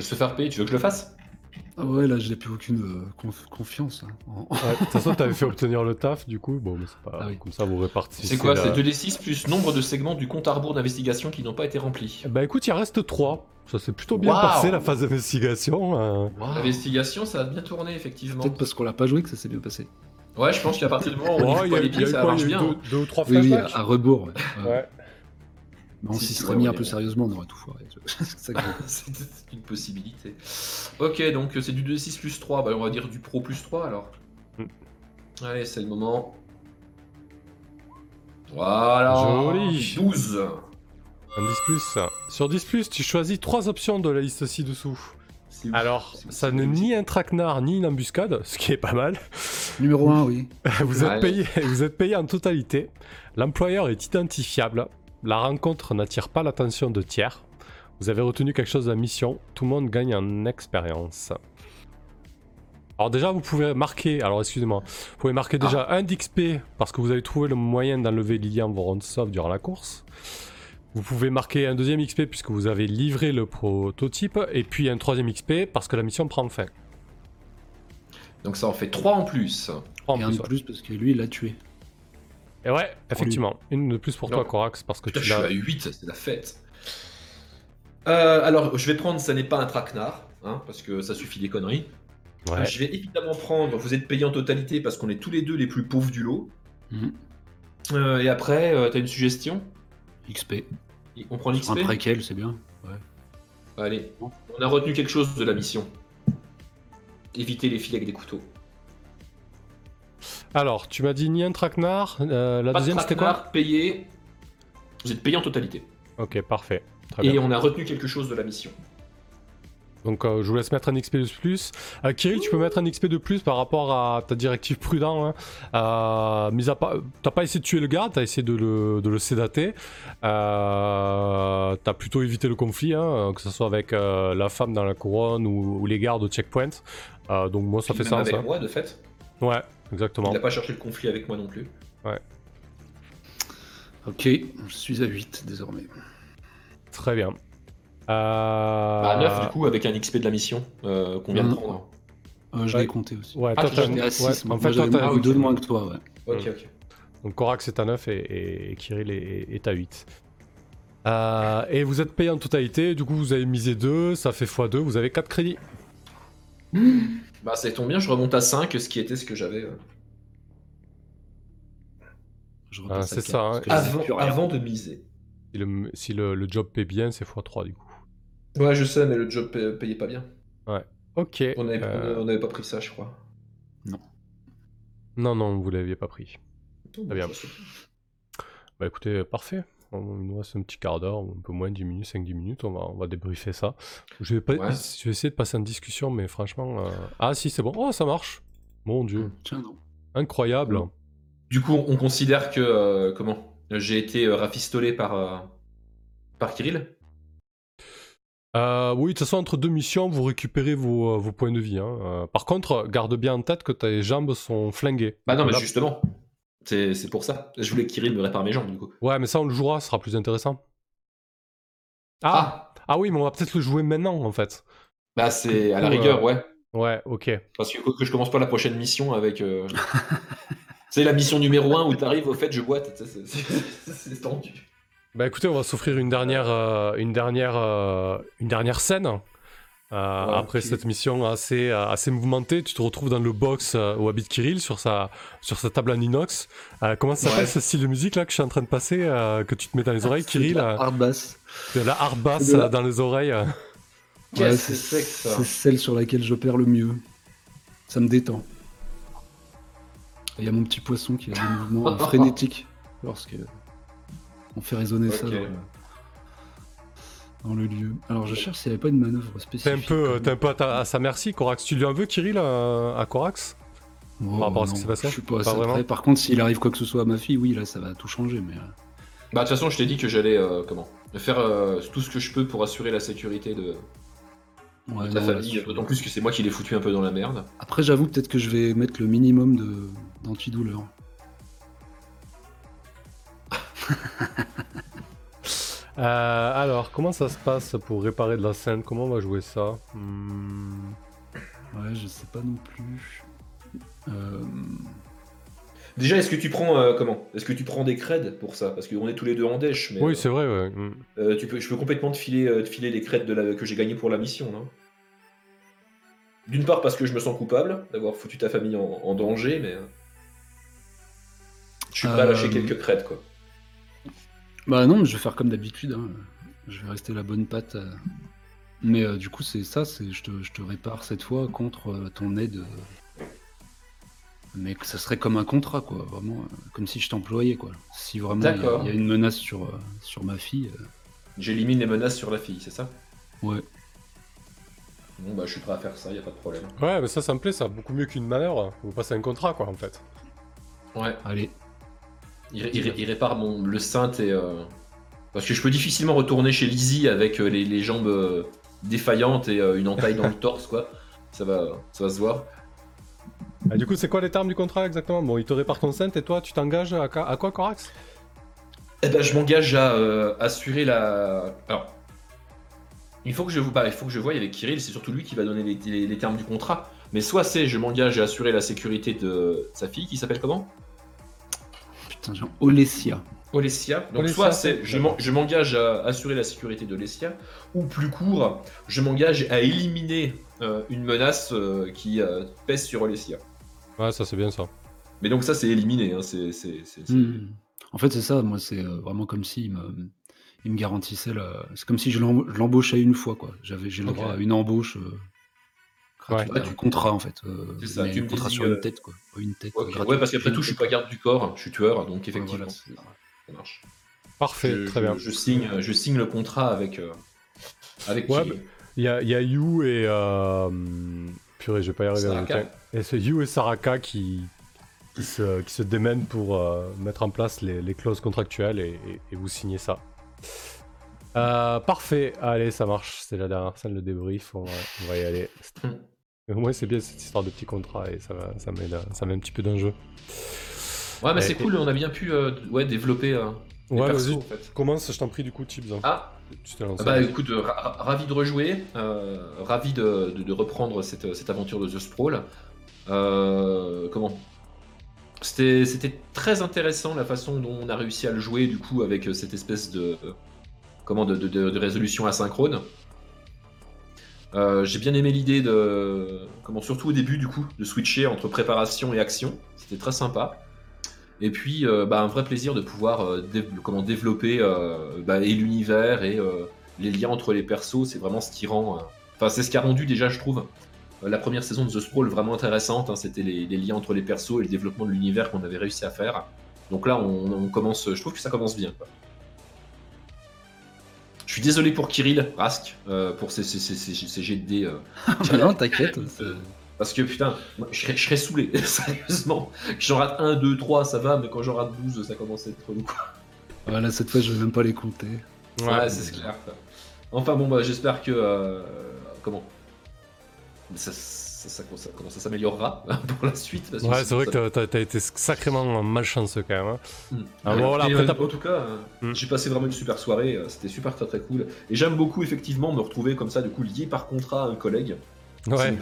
B: Se faire payer, tu veux que je le fasse?
C: Ah ouais, là, je n'ai plus aucune euh, confiance.
A: Hein. de toute façon, tu avais fait obtenir le taf, du coup, bon, mais c'est pas ah comme ça, vous répartissez.
B: C'est quoi? C'est 2d6 plus nombre de segments du compte à rebours d'investigation qui n'ont pas été remplis.
A: Bah écoute, il reste 3. Ça s'est plutôt bien passé la phase d'investigation.
B: Hein. L'investigation, ça a bien tourné, effectivement.
C: Peut-être parce qu'on l'a pas joué que ça s'est bien passé.
B: Ouais, je pense qu'à partir du moment où on ouais, les pieds, ça marche bien.
C: Deux, ou trois oui, oui, à rebours. ouais on s'y serait mis un peu sérieusement, on aurait tout foiré.
B: c'est une possibilité. Ok, donc c'est du 2-6 plus 3. Bah, on va dire du pro plus 3 alors. Mm. Allez, c'est le moment. Voilà.
A: Joli.
B: 12.
A: Un 10 plus. Sur 10 plus, tu choisis trois options de la liste ci-dessous. Alors, ça n'est ni un traquenard ni une embuscade, ce qui est pas mal.
C: Numéro 1, oui.
A: vous, êtes payé, vous êtes payé en totalité. L'employeur est identifiable. La rencontre n'attire pas l'attention de tiers. Vous avez retenu quelque chose de la mission. Tout le monde gagne en expérience. Alors déjà, vous pouvez marquer, alors excusez-moi, vous pouvez marquer déjà ah. un d'XP parce que vous avez trouvé le moyen d'enlever Lilian Vorontsov durant la course. Vous pouvez marquer un deuxième XP puisque vous avez livré le prototype et puis un troisième XP parce que la mission prend fin.
B: Donc ça en fait 3 en plus.
C: et un de plus parce que lui il l'a tué.
A: Et ouais, effectivement. Une de plus pour toi, Corax, parce que tu
B: l'as. Je suis à 8, c'est la fête. Euh, alors, je vais prendre, ça n'est pas un traquenard, hein, parce que ça suffit des conneries. Ouais. Je vais évidemment prendre, vous êtes payé en totalité parce qu'on est tous les deux les plus pauvres du lot. Mhm. Euh, et après, euh, t'as une suggestion?
C: XP.
B: On prend l'XP Un
C: préquel, c'est bien. Ouais.
B: Allez, on a retenu quelque chose de la mission. Éviter les filles avec des couteaux.
A: Alors, tu m'as dit ni un traquenard. Euh, la deuxième, c'était quoi
B: payé. Vous êtes payé en totalité.
A: Ok, parfait.
B: Et on a retenu quelque chose de la mission.
A: Donc euh, je vous laisse mettre un XP de plus. Euh, Kirill, tu peux mettre un XP de plus par rapport à ta directive prudent. Hein. à t'as pas essayé de tuer le gars, t'as essayé de le, de le sédater. t'as plutôt évité le conflit, hein, que ce soit avec la femme dans la couronne ou, les gardes au checkpoint. donc moi ça fait sens.
B: Avec hein. moi de fait.
A: Ouais, exactement.
B: Il n'a pas cherché le conflit avec moi non plus.
A: Ouais.
C: Ok, je suis à 8 désormais.
A: Très bien.
B: Euh... Bah, 9 du coup avec un XP de la mission euh, qu'on vient de prendre.
C: Euh, je l'ai compté aussi.
A: Ouais, ah, toi
C: à 6. en fait, toi t'as deux de moins que toi, ouais.
B: Ok, ok.
A: Donc Korax est à 9 et, et Kirill est, à 8. Euh, et vous êtes payé en totalité, du coup vous avez misé 2, ça fait x2, vous avez 4 crédits.
B: Bah, ça tombe bien, je remonte à 5, ce qui était ce que j'avais. Euh.
A: Ah, c'est ça. Hein.
B: Avant, de miser.
A: Si, le, job paye bien, c'est x3 du coup.
B: Ouais, je sais, mais le job payait pas bien.
A: Ouais. Ok.
B: On n'avait euh. pas pris ça, je crois.
C: Non.
A: Non, non, vous l'aviez pas pris. Très bien. Bah écoutez, parfait. Il nous reste un petit quart d'heure, un peu moins, 10 minutes, 5-10 minutes, on va, on va débriefer ça. Je vais, pas, je vais essayer de passer en discussion, mais franchement... Euh, ah si, c'est bon. Oh, ça marche Mon Dieu.
C: Tiens, non.
A: Incroyable.
B: Du coup, on considère que... Euh, comment? J'ai été euh, rafistolé par, par Kirill?
A: Oui, de toute façon, entre deux missions, vous récupérez vos, vos points de vie. Hein. par contre, garde bien en tête que tes jambes sont flinguées.
B: Bah non, mais justement. C'est pour ça. Je voulais que Kirill me répare mes jambes, du coup.
A: Ouais, mais ça, on le jouera, ce sera plus intéressant. Ah. ah oui, mais on va peut-être le jouer maintenant en fait.
B: Bah c'est à la rigueur, ouais.
A: Ouais, ok.
B: Parce que, que je commence pas la prochaine mission avec. c'est la mission numéro 1 où tu arrives, au fait, je boite. C'est tendu.
A: Bah écoutez, on va s'offrir une dernière, euh, une dernière, euh, une dernière scène. Euh, après cette mission assez, assez mouvementée, tu te retrouves dans le box où habite Kirill sur sa, sur sa table en inox. comment ça s'appelle ce style de musique là que je suis en train de passer, que tu te mets dans les oreilles, Kirill
C: la hard bass.
A: De la hard bass dans les oreilles.
C: Ouais, c'est celle sur laquelle j'opère le mieux. Ça me détend. Il y a mon petit poisson qui a des mouvements frénétiques lorsque on fait résonner ça dans, le lieu. Alors je cherche s'il n'y avait pas une manœuvre spécifique.
A: T'es un peu, un peu à, sa merci, Corax. Tu lui en veux, Kirill, à, Corax?
C: Par rapport à ce qui s'est passé? Je suis pas, vraiment? Par contre, s'il arrive quoi que ce soit à ma fille, oui, là, ça va tout changer. Mais... Euh.
B: Bah, de toute façon, je t'ai dit que j'allais euh, comment? Faire euh, tout ce que je peux pour assurer la sécurité de, ta famille. D'autant plus que c'est moi qui l'ai foutu un peu dans la merde.
C: Après, j'avoue peut-être que je vais mettre le minimum d'antidouleur.
A: Euh, alors, comment ça se passe pour réparer de la scène? Comment on va jouer ça?
C: Hmm. Ouais, je sais pas non plus. Euh,
B: Déjà, est-ce que tu prends euh, comment? Est-ce que tu prends des creds pour ça? Parce qu'on est tous les deux en dèche.
A: oui, c'est vrai. Ouais.
B: Hmm. tu peux, je peux complètement te filer, te filer les creds de la, que j'ai gagné pour la mission. D'une part parce que je me sens coupable d'avoir foutu ta famille en, danger, mais je suis prêt à lâcher quelques creds quoi.
C: Bah non, mais je vais faire comme d'habitude. Hein. Je vais rester la bonne patte. Euh. Mais euh, du coup, c'est ça, c'est je te, je te répare cette fois contre euh, ton aide. Mais que ça serait comme un contrat, quoi. Vraiment, comme si je t'employais, quoi. Si vraiment il y, a une menace sur, sur ma fille.
B: J'élimine les menaces sur la fille, c'est ça?
C: Ouais.
B: Bon, bah, je suis prêt à faire ça, y a pas de problème.
A: Ouais, mais ça, ça me plaît, ça. Beaucoup mieux qu'une manœuvre. Vous passez un contrat, quoi, en fait.
B: Ouais.
C: Allez.
B: Il, répare mon, le synth et. Euh, parce que je peux difficilement retourner chez Lizzie avec euh, les, jambes euh, défaillantes et une entaille dans le torse, quoi. Ça va, ça va se voir.
A: Ah, du coup, c'est quoi les termes du contrat exactement? Bon, il te répare ton synth et toi, tu t'engages à, quoi, Corax?
B: Eh ben, je m'engage à assurer la. Alors, il faut que je vous il faut que je voie avec Kirill, c'est surtout lui qui va donner les, les termes du contrat. Mais soit c'est je m'engage à assurer la sécurité de sa fille, qui s'appelle comment?
C: Olesia.
B: Olesia. Donc soit c'est je m'engage à assurer la sécurité de Olesia, ou plus court, je m'engage à éliminer euh, une menace euh, qui euh, pèse sur Olesia.
A: Ouais, ça c'est bien ça.
B: Mais donc ça c'est éliminé. Hein, c'est,
C: hmm. En fait c'est ça, moi c'est vraiment comme si me, il me garantissait C'est comme si je l'embauchais une fois quoi. J'avais j'ai le droit à une embauche Ouais. du contrat en fait. Euh, c'est ça, tu me contrat sur une tête quoi. Une tête.
B: ouais, parce qu'après tout, je suis pas garde du corps, je suis tueur, donc effectivement, ça
A: marche. Parfait, très bien.
B: Je, signe, je signe le contrat avec. Euh, avec
A: ouais, il y, a, y a You et. Euh... Purée, je vais pas y arriver. Et c'est You et Saraka qui, qui, se, qui se démènent pour euh, mettre en place les, les clauses contractuelles et, et, vous signez ça. Euh, parfait, allez, ça marche. C'est la dernière scène, le débrief. On va, on va y aller. Au moins, c'est bien cette histoire de petit contrat et ça, va, ça, met, ça met un petit peu d'enjeu.
B: Ouais, mais c'est cool, on a bien pu euh, ouais, développer euh,
A: ouais, persos, en fait. Commence, je t'en prie, du coup, Tips. Hein.
B: Ah, bah écoute, ravi de rejouer, euh, ravi de, de, reprendre cette, cette, aventure de The Sprawl. comment? C'était très intéressant la façon dont on a réussi à le jouer, du coup, avec cette espèce de, comment, de, de résolution asynchrone. Euh, j'ai bien aimé l'idée de, comment surtout au début du coup, de switcher entre préparation et action. C'était très sympa. Et puis, euh, bah, un vrai plaisir de pouvoir euh, comment développer bah, et l'univers et les liens entre les persos. C'est vraiment ce qui rend, enfin c'est ce qui a rendu déjà, je trouve, la première saison de The Sprawl vraiment intéressante. Hein. C'était les, liens entre les persos et le développement de l'univers qu'on avait réussi à faire. Donc là, on, commence, je trouve que ça commence bien. Je suis désolé pour Kirill Rask, euh, pour ses, jets de dés. Euh,
C: ah, non, t'inquiète.
B: Euh, parce que putain, je serais, saoulé, sérieusement. J'en rate 1, 2, 3, ça va, mais quand j'en rate 12, ça commence à être trop quoi.
C: Voilà, cette fois, je vais même pas les compter.
B: Ouais, c'est clair. Enfin bon, bah j'espère que. comment? Ça, ça, comment ça s'améliorera pour la suite.
A: ouais, c'est vrai que t'as as été sacrément malchanceux quand même. Hein.
B: Ah, voilà, après, en tout cas, hmm. j'ai passé vraiment une super soirée, c'était super très très cool. Et j'aime beaucoup effectivement me retrouver comme ça, du coup, lié par contrat à un collègue.
A: Ouais.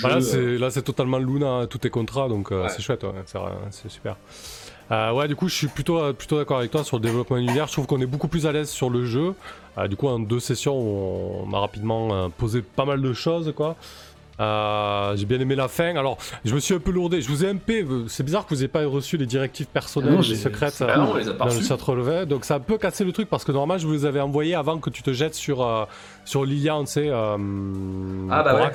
A: voilà, là, c'est totalement Luna, tous tes contrats, donc c'est chouette, c'est super. Euh, ouais, du coup, je suis plutôt, euh, plutôt d'accord avec toi sur le développement univers. Je trouve qu'on est beaucoup plus à l'aise sur le jeu. Euh, du coup, en deux sessions, on, a rapidement posé pas mal de choses, quoi. J'ai bien aimé la fin. Alors, je me suis un peu lourdé. Je vous ai un peu. C'est bizarre que vous n'ayez pas reçu les directives personnelles et secrètes dans le chat relevé. Donc, ça a un peu cassé le truc parce que normalement, je vous les avais envoyés avant que tu te jettes sur, sur Lilian, tu sais. ah, bah ouais.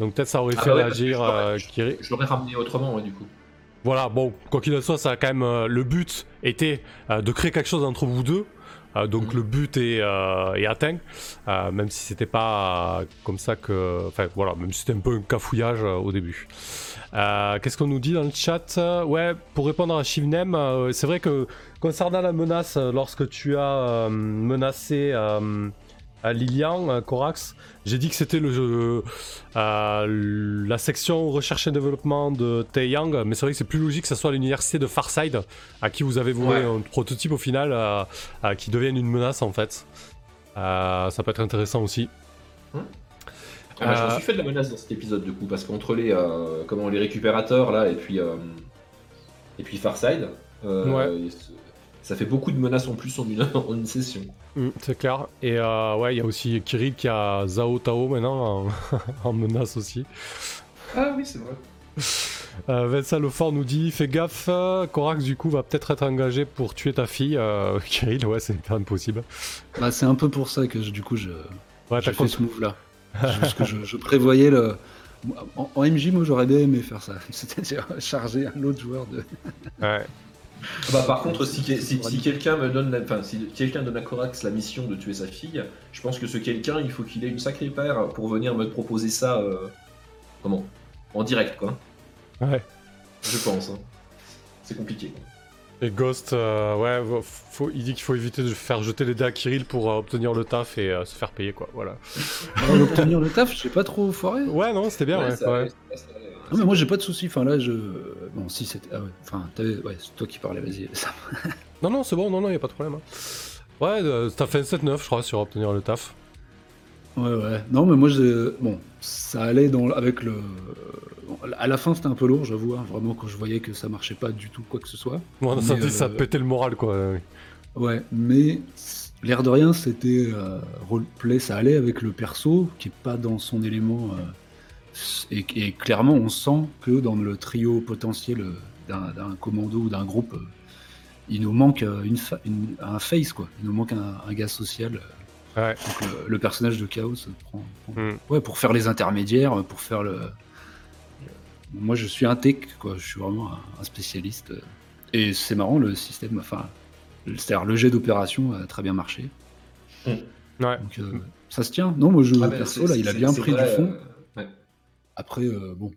A: Donc, peut-être ça aurait ah fait bah réagir.
B: Je l'aurais ramené autrement, du coup.
A: Voilà, bon, quoi qu'il en soit, ça a quand même. Euh, le but était euh, de créer quelque chose entre vous deux. Euh, donc mhm. le but est, est atteint, même si c'était pas comme ça que. Enfin voilà, même si c'était un peu un cafouillage au début. Qu'est-ce qu'on nous dit dans le chat? Ouais, pour répondre à Shivnem, c'est vrai que concernant la menace, lorsque tu as menacé à Lilian, Corax, j'ai dit que c'était le euh, la section recherche et développement de Taeyang, mais c'est vrai que c'est plus logique que ce soit l'université de Farside, à qui vous avez voué un prototype au final, euh, qui devienne une menace en fait. Euh, ça peut être intéressant aussi.
B: Hum. Ah, je me suis fait de la menace dans cet épisode du coup, parce qu'entre les, comment, les récupérateurs là et puis, et puis Farside, ça fait beaucoup de menaces en plus en une, en une session.
A: Mm, c'est clair. Et euh, ouais, il y a aussi Kirill qui a Zao Tao maintenant en, menace aussi.
B: Ah oui, c'est vrai.
A: Euh, Vincent Lefort nous dit Fais gaffe, Corax du coup va peut-être être engagé pour tuer ta fille. Euh, Kirill, ouais, c'est impossible.
C: Bah, c'est un peu pour ça que du coup je, ouais, fait ce move là. Parce que je, prévoyais le. En, en MJ, moi j'aurais bien aimé faire ça. C'est-à-dire charger un autre joueur de.
A: ouais.
B: Bah, par contre, si, quelqu'un me donne, enfin, si quelqu'un donne à Corax la mission de tuer sa fille, je pense que ce quelqu'un, il faut qu'il ait une sacrée paire pour venir me proposer ça, euh, comment, en direct, quoi.
A: Ouais.
B: Je pense. Hein. C'est compliqué.
A: Et Ghost, euh, ouais, faut, il dit qu'il faut éviter de faire jeter les dés à Kirill pour euh, obtenir le taf et se faire payer, quoi. Voilà.
C: obtenir le taf, je sais pas trop foiré.
A: Ouais, non, c'était bien, ouais.
C: Non, mais moi j'ai pas de soucis. Enfin là, je. Bon, si c'était. Ah ouais. Enfin, ouais, c'est toi qui parlais, vas-y.
A: non, non, c'est bon, non, non, y a pas de problème. Hein. Ouais, euh, t'as fait 7-9, je crois, sur obtenir le taf.
C: Ouais, ouais. Non, mais moi, bon, ça allait dans, avec le. À la fin, c'était un peu lourd, j'avoue, hein, vraiment, quand je voyais que ça marchait pas du tout, quoi que ce soit.
A: Bon, ça, euh... ça pétait le moral, quoi.
C: Ouais, mais l'air de rien, c'était euh, roleplay, ça allait avec le perso, qui est pas dans son élément. Euh, et, clairement, on sent que dans le trio potentiel d'un commando ou d'un groupe, il nous manque une, un face, quoi. Il nous manque un, gars social.
A: Ouais.
C: le, personnage de Chaos prend, hmm. ouais, pour faire les intermédiaires, pour faire le. Moi, je suis un tech, quoi. Je suis vraiment un, spécialiste. Et c'est marrant, le système, enfin, c'est-à-dire le jet d'opération a très bien marché.
A: Hmm. Ouais.
C: Donc, euh, ça se tient. Non, moi, je, ah ben, perso, là, il a bien pris du fond. Euh, après, euh, bon,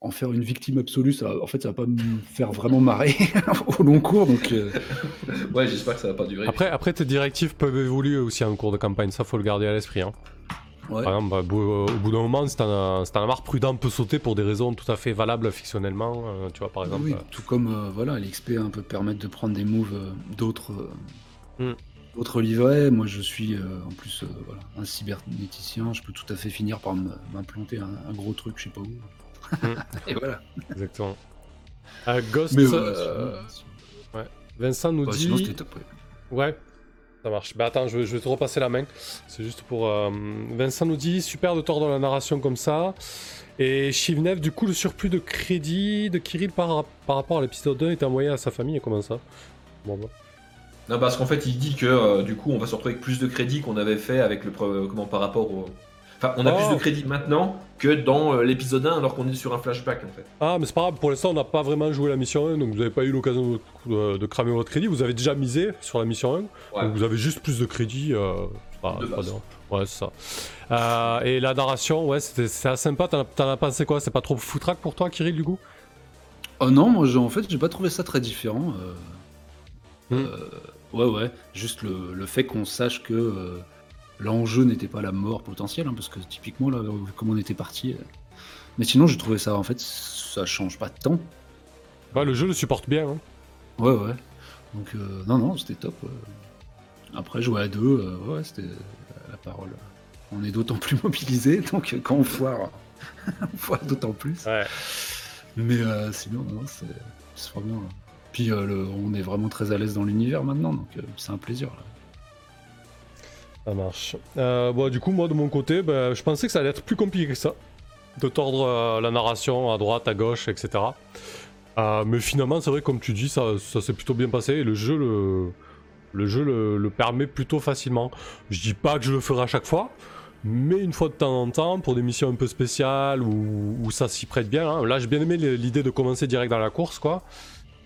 C: en faire une victime absolue, ça, en fait, ça va pas me faire vraiment marrer au long cours. Donc, euh.
B: ouais, j'espère que ça va pas durer.
A: Après, après, tes directives peuvent évoluer aussi en cours de campagne. Ça, faut le garder à l'esprit. Hein. Par exemple, bah, au bout d'un moment, c'est un, un marre prudent peut sauter pour des raisons tout à fait valables fictionnellement. Euh, tu vois, par exemple. Oui,
C: tout comme voilà, l'XP un peu permettre de prendre des moves d'autres. Hmm. Autre livret, moi je suis euh, en plus euh, voilà, un cybernéticien, je peux tout à fait finir par m'implanter un, gros truc, je sais pas où. Mm. Et voilà.
A: Exactement. Euh, Ghost. ouais. Vincent nous dit. ouais. Ça marche. Bah attends, je vais, te repasser la main. C'est juste pour. Vincent nous dit super de tordre la narration comme ça. Et Shivnev, du coup, le surplus de crédit de Kirill par, par rapport à l'épisode 2 est envoyé à sa famille. Et comment ça? Bon, bah.
B: Non, parce qu'en fait, il dit que euh, du coup, on va se retrouver avec plus de crédits qu'on avait fait avec le comment par rapport au. Enfin, on a plus de oh. crédits maintenant que dans euh, l'épisode 1 alors qu'on est sur un flashback en fait.
A: Ah, mais c'est pas grave, pour l'instant, on n'a pas vraiment joué la mission 1, donc vous n'avez pas eu l'occasion de, cramer votre crédit. Vous avez déjà misé sur la mission 1, donc vous avez juste plus de crédits. Euh, pas, ouais, c'est ça. et la narration, ouais, c'était assez sympa. T'en as, pensé quoi? C'est pas trop foutraque pour toi, Kirill, du coup?
C: Oh non, moi en fait, j'ai pas trouvé ça très différent. Hmm. Ouais, ouais. Juste le, fait qu'on sache que euh, l'enjeu n'était pas la mort potentielle, hein, parce que typiquement, là, comme on était parti, Mais sinon, j'ai trouvé ça, en fait, ça change pas de temps.
A: Ouais, le jeu le supporte bien. Hein.
C: Ouais, ouais. Donc, euh, non, non, c'était top. Après, jouer à deux, ouais, c'était la parole. On est d'autant plus mobilisé, donc quand on foire, on foire d'autant plus.
A: Ouais.
C: Mais sinon, non, c'est vraiment Puis on est vraiment très à l'aise dans l'univers maintenant, donc c'est un plaisir.
A: Ça marche. Euh, bon, du coup, moi de mon côté, ben, je pensais que ça allait être plus compliqué que ça. De tordre euh, la narration à droite, à gauche, etc. Euh, mais finalement, c'est vrai, comme tu dis, ça, s'est plutôt bien passé et le jeu le, le, jeu le, permet plutôt facilement. Je dis pas que je le ferai à chaque fois, mais une fois de temps en temps, pour des missions un peu spéciales où, ça s'y prête bien. Hein. Là, j'ai bien aimé l'idée de commencer direct dans la course, quoi.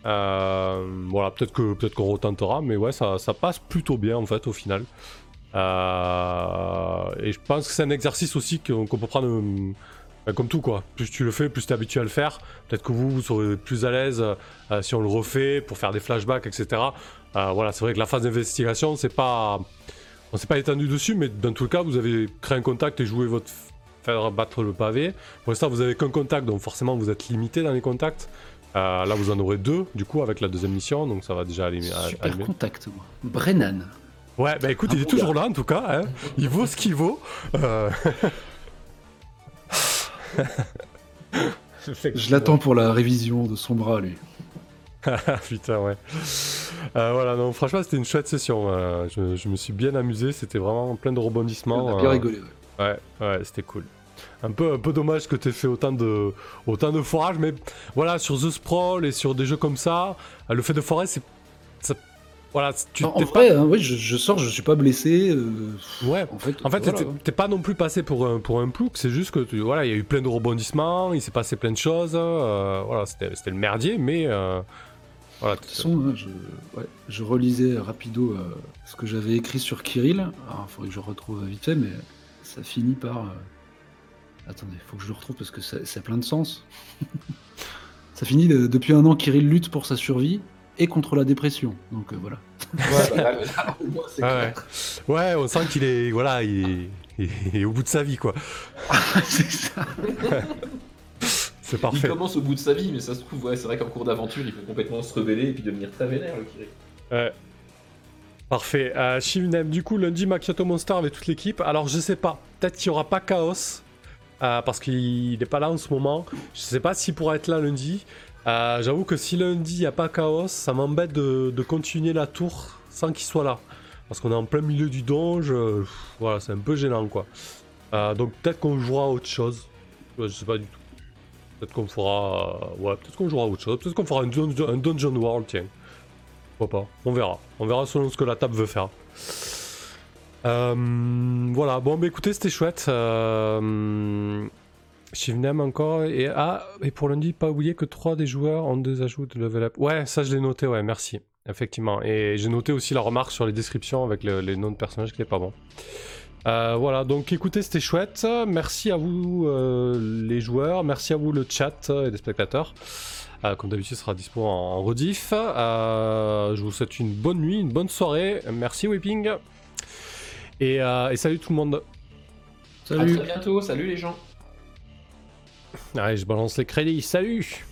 A: Voilà, peut-être que peut-être qu'on retentera, mais ouais, ça, ça passe plutôt bien en fait au final. Euh, et je pense que c'est un exercice aussi qu'on peut prendre euh, comme tout quoi. Plus tu le fais, plus tu es habitué à le faire. Peut-être que vous, vous serez plus à l'aise euh, si on le refait pour faire des flashbacks, etc. voilà, c'est vrai que la phase d'investigation, c'est pas. On s'est pas étendu dessus, mais dans tout le cas, vous avez créé un contact et joué votre. faire battre le pavé. Pour l'instant, vous avez qu'un contact, donc forcément, vous êtes limité dans les contacts. Là, vous en aurez deux, du coup, avec la deuxième mission, donc ça va déjà aller.
C: Super contact, moi. Brennan.
A: Ouais, bah écoute, il est toujours là en tout cas. Hein. Il vaut ce qu'il vaut. Euh.
C: Je l'attends pour la révision de son bras, lui.
A: Putain, ouais. Euh, voilà, non, franchement, c'était une chouette session. Euh, je, me suis bien amusé. C'était vraiment plein de rebondissements.
C: On a bien rigolé,
A: ouais. Ouais, ouais c'était cool. Un peu, un peu dommage que tu aies fait autant de, autant de forage, mais voilà, sur The Sprawl et sur des jeux comme ça, le fait de forer, c'est voilà,
C: tu en, vrai, hein, oui, je, sors, je suis pas blessé. Euh,
A: ouais, en fait, en fait t'es pas non plus passé pour un, pour un plouc, c'est juste que tu, voilà, il y a eu plein de rebondissements, il s'est passé plein de choses, euh, voilà, c'était le merdier, mais euh, voilà.
C: De toute façon, hein, je, ouais, je, relisais rapido ce que j'avais écrit sur Kirill. il faudrait que je retrouve vite fait, mais ça finit par. Attendez, il faut que je le retrouve parce que ça, a plein de sens. ça finit depuis un an, Kirill lutte pour sa survie et contre la dépression. Donc euh, voilà.
A: Ouais, ouais. on sent qu'il est, voilà, il est, au bout de sa vie, quoi.
C: c'est ça.
A: c'est parfait. Il
B: commence au bout de sa vie, mais ça se trouve, ouais, c'est vrai qu'en cours d'aventure, il peut complètement se rebeller et puis devenir très vénère, le Kiri.
A: Ouais. Parfait. Euh, Shivnem, du coup, lundi, Macchiato Monster avec toute l'équipe. Alors, je sais pas. Peut-être qu'il n'y aura pas Chaos. Euh, parce qu'il n'est pas là en ce moment. Je sais pas s'il pourra être là lundi. Euh, j'avoue que si lundi il n'y a pas Chaos, ça m'embête de, continuer la tour sans qu'il soit là. Parce qu'on est en plein milieu du donge, voilà, c'est un peu gênant quoi. Euh, donc peut-être qu'on jouera autre chose. je sais pas du tout. Peut-être qu'on fera. ouais, peut-être qu'on jouera autre chose. Peut-être qu'on fera un, Dungeon World, tiens. Pourquoi pas On verra. On verra selon ce que la table veut faire. Voilà, bon, bah écoutez, c'était chouette. Shivnam encore. Et, ah, et pour lundi, pas oublier que 3 des joueurs ont des ajouts de level up. Ouais, ça je l'ai noté, ouais, merci. Effectivement. Et j'ai noté aussi la remarque sur les descriptions avec les noms de personnages qui est pas bon. Euh, voilà, donc écoutez, c'était chouette. Merci à vous euh, les joueurs, merci à vous le chat et les spectateurs. Euh, comme d'habitude, sera dispo en, rediff. je vous souhaite une bonne nuit, une bonne soirée. Merci Whipping. Et, et salut tout le monde.
B: Salut. À très bientôt. Salut les gens.
A: Allez, je balance les crédits. Salut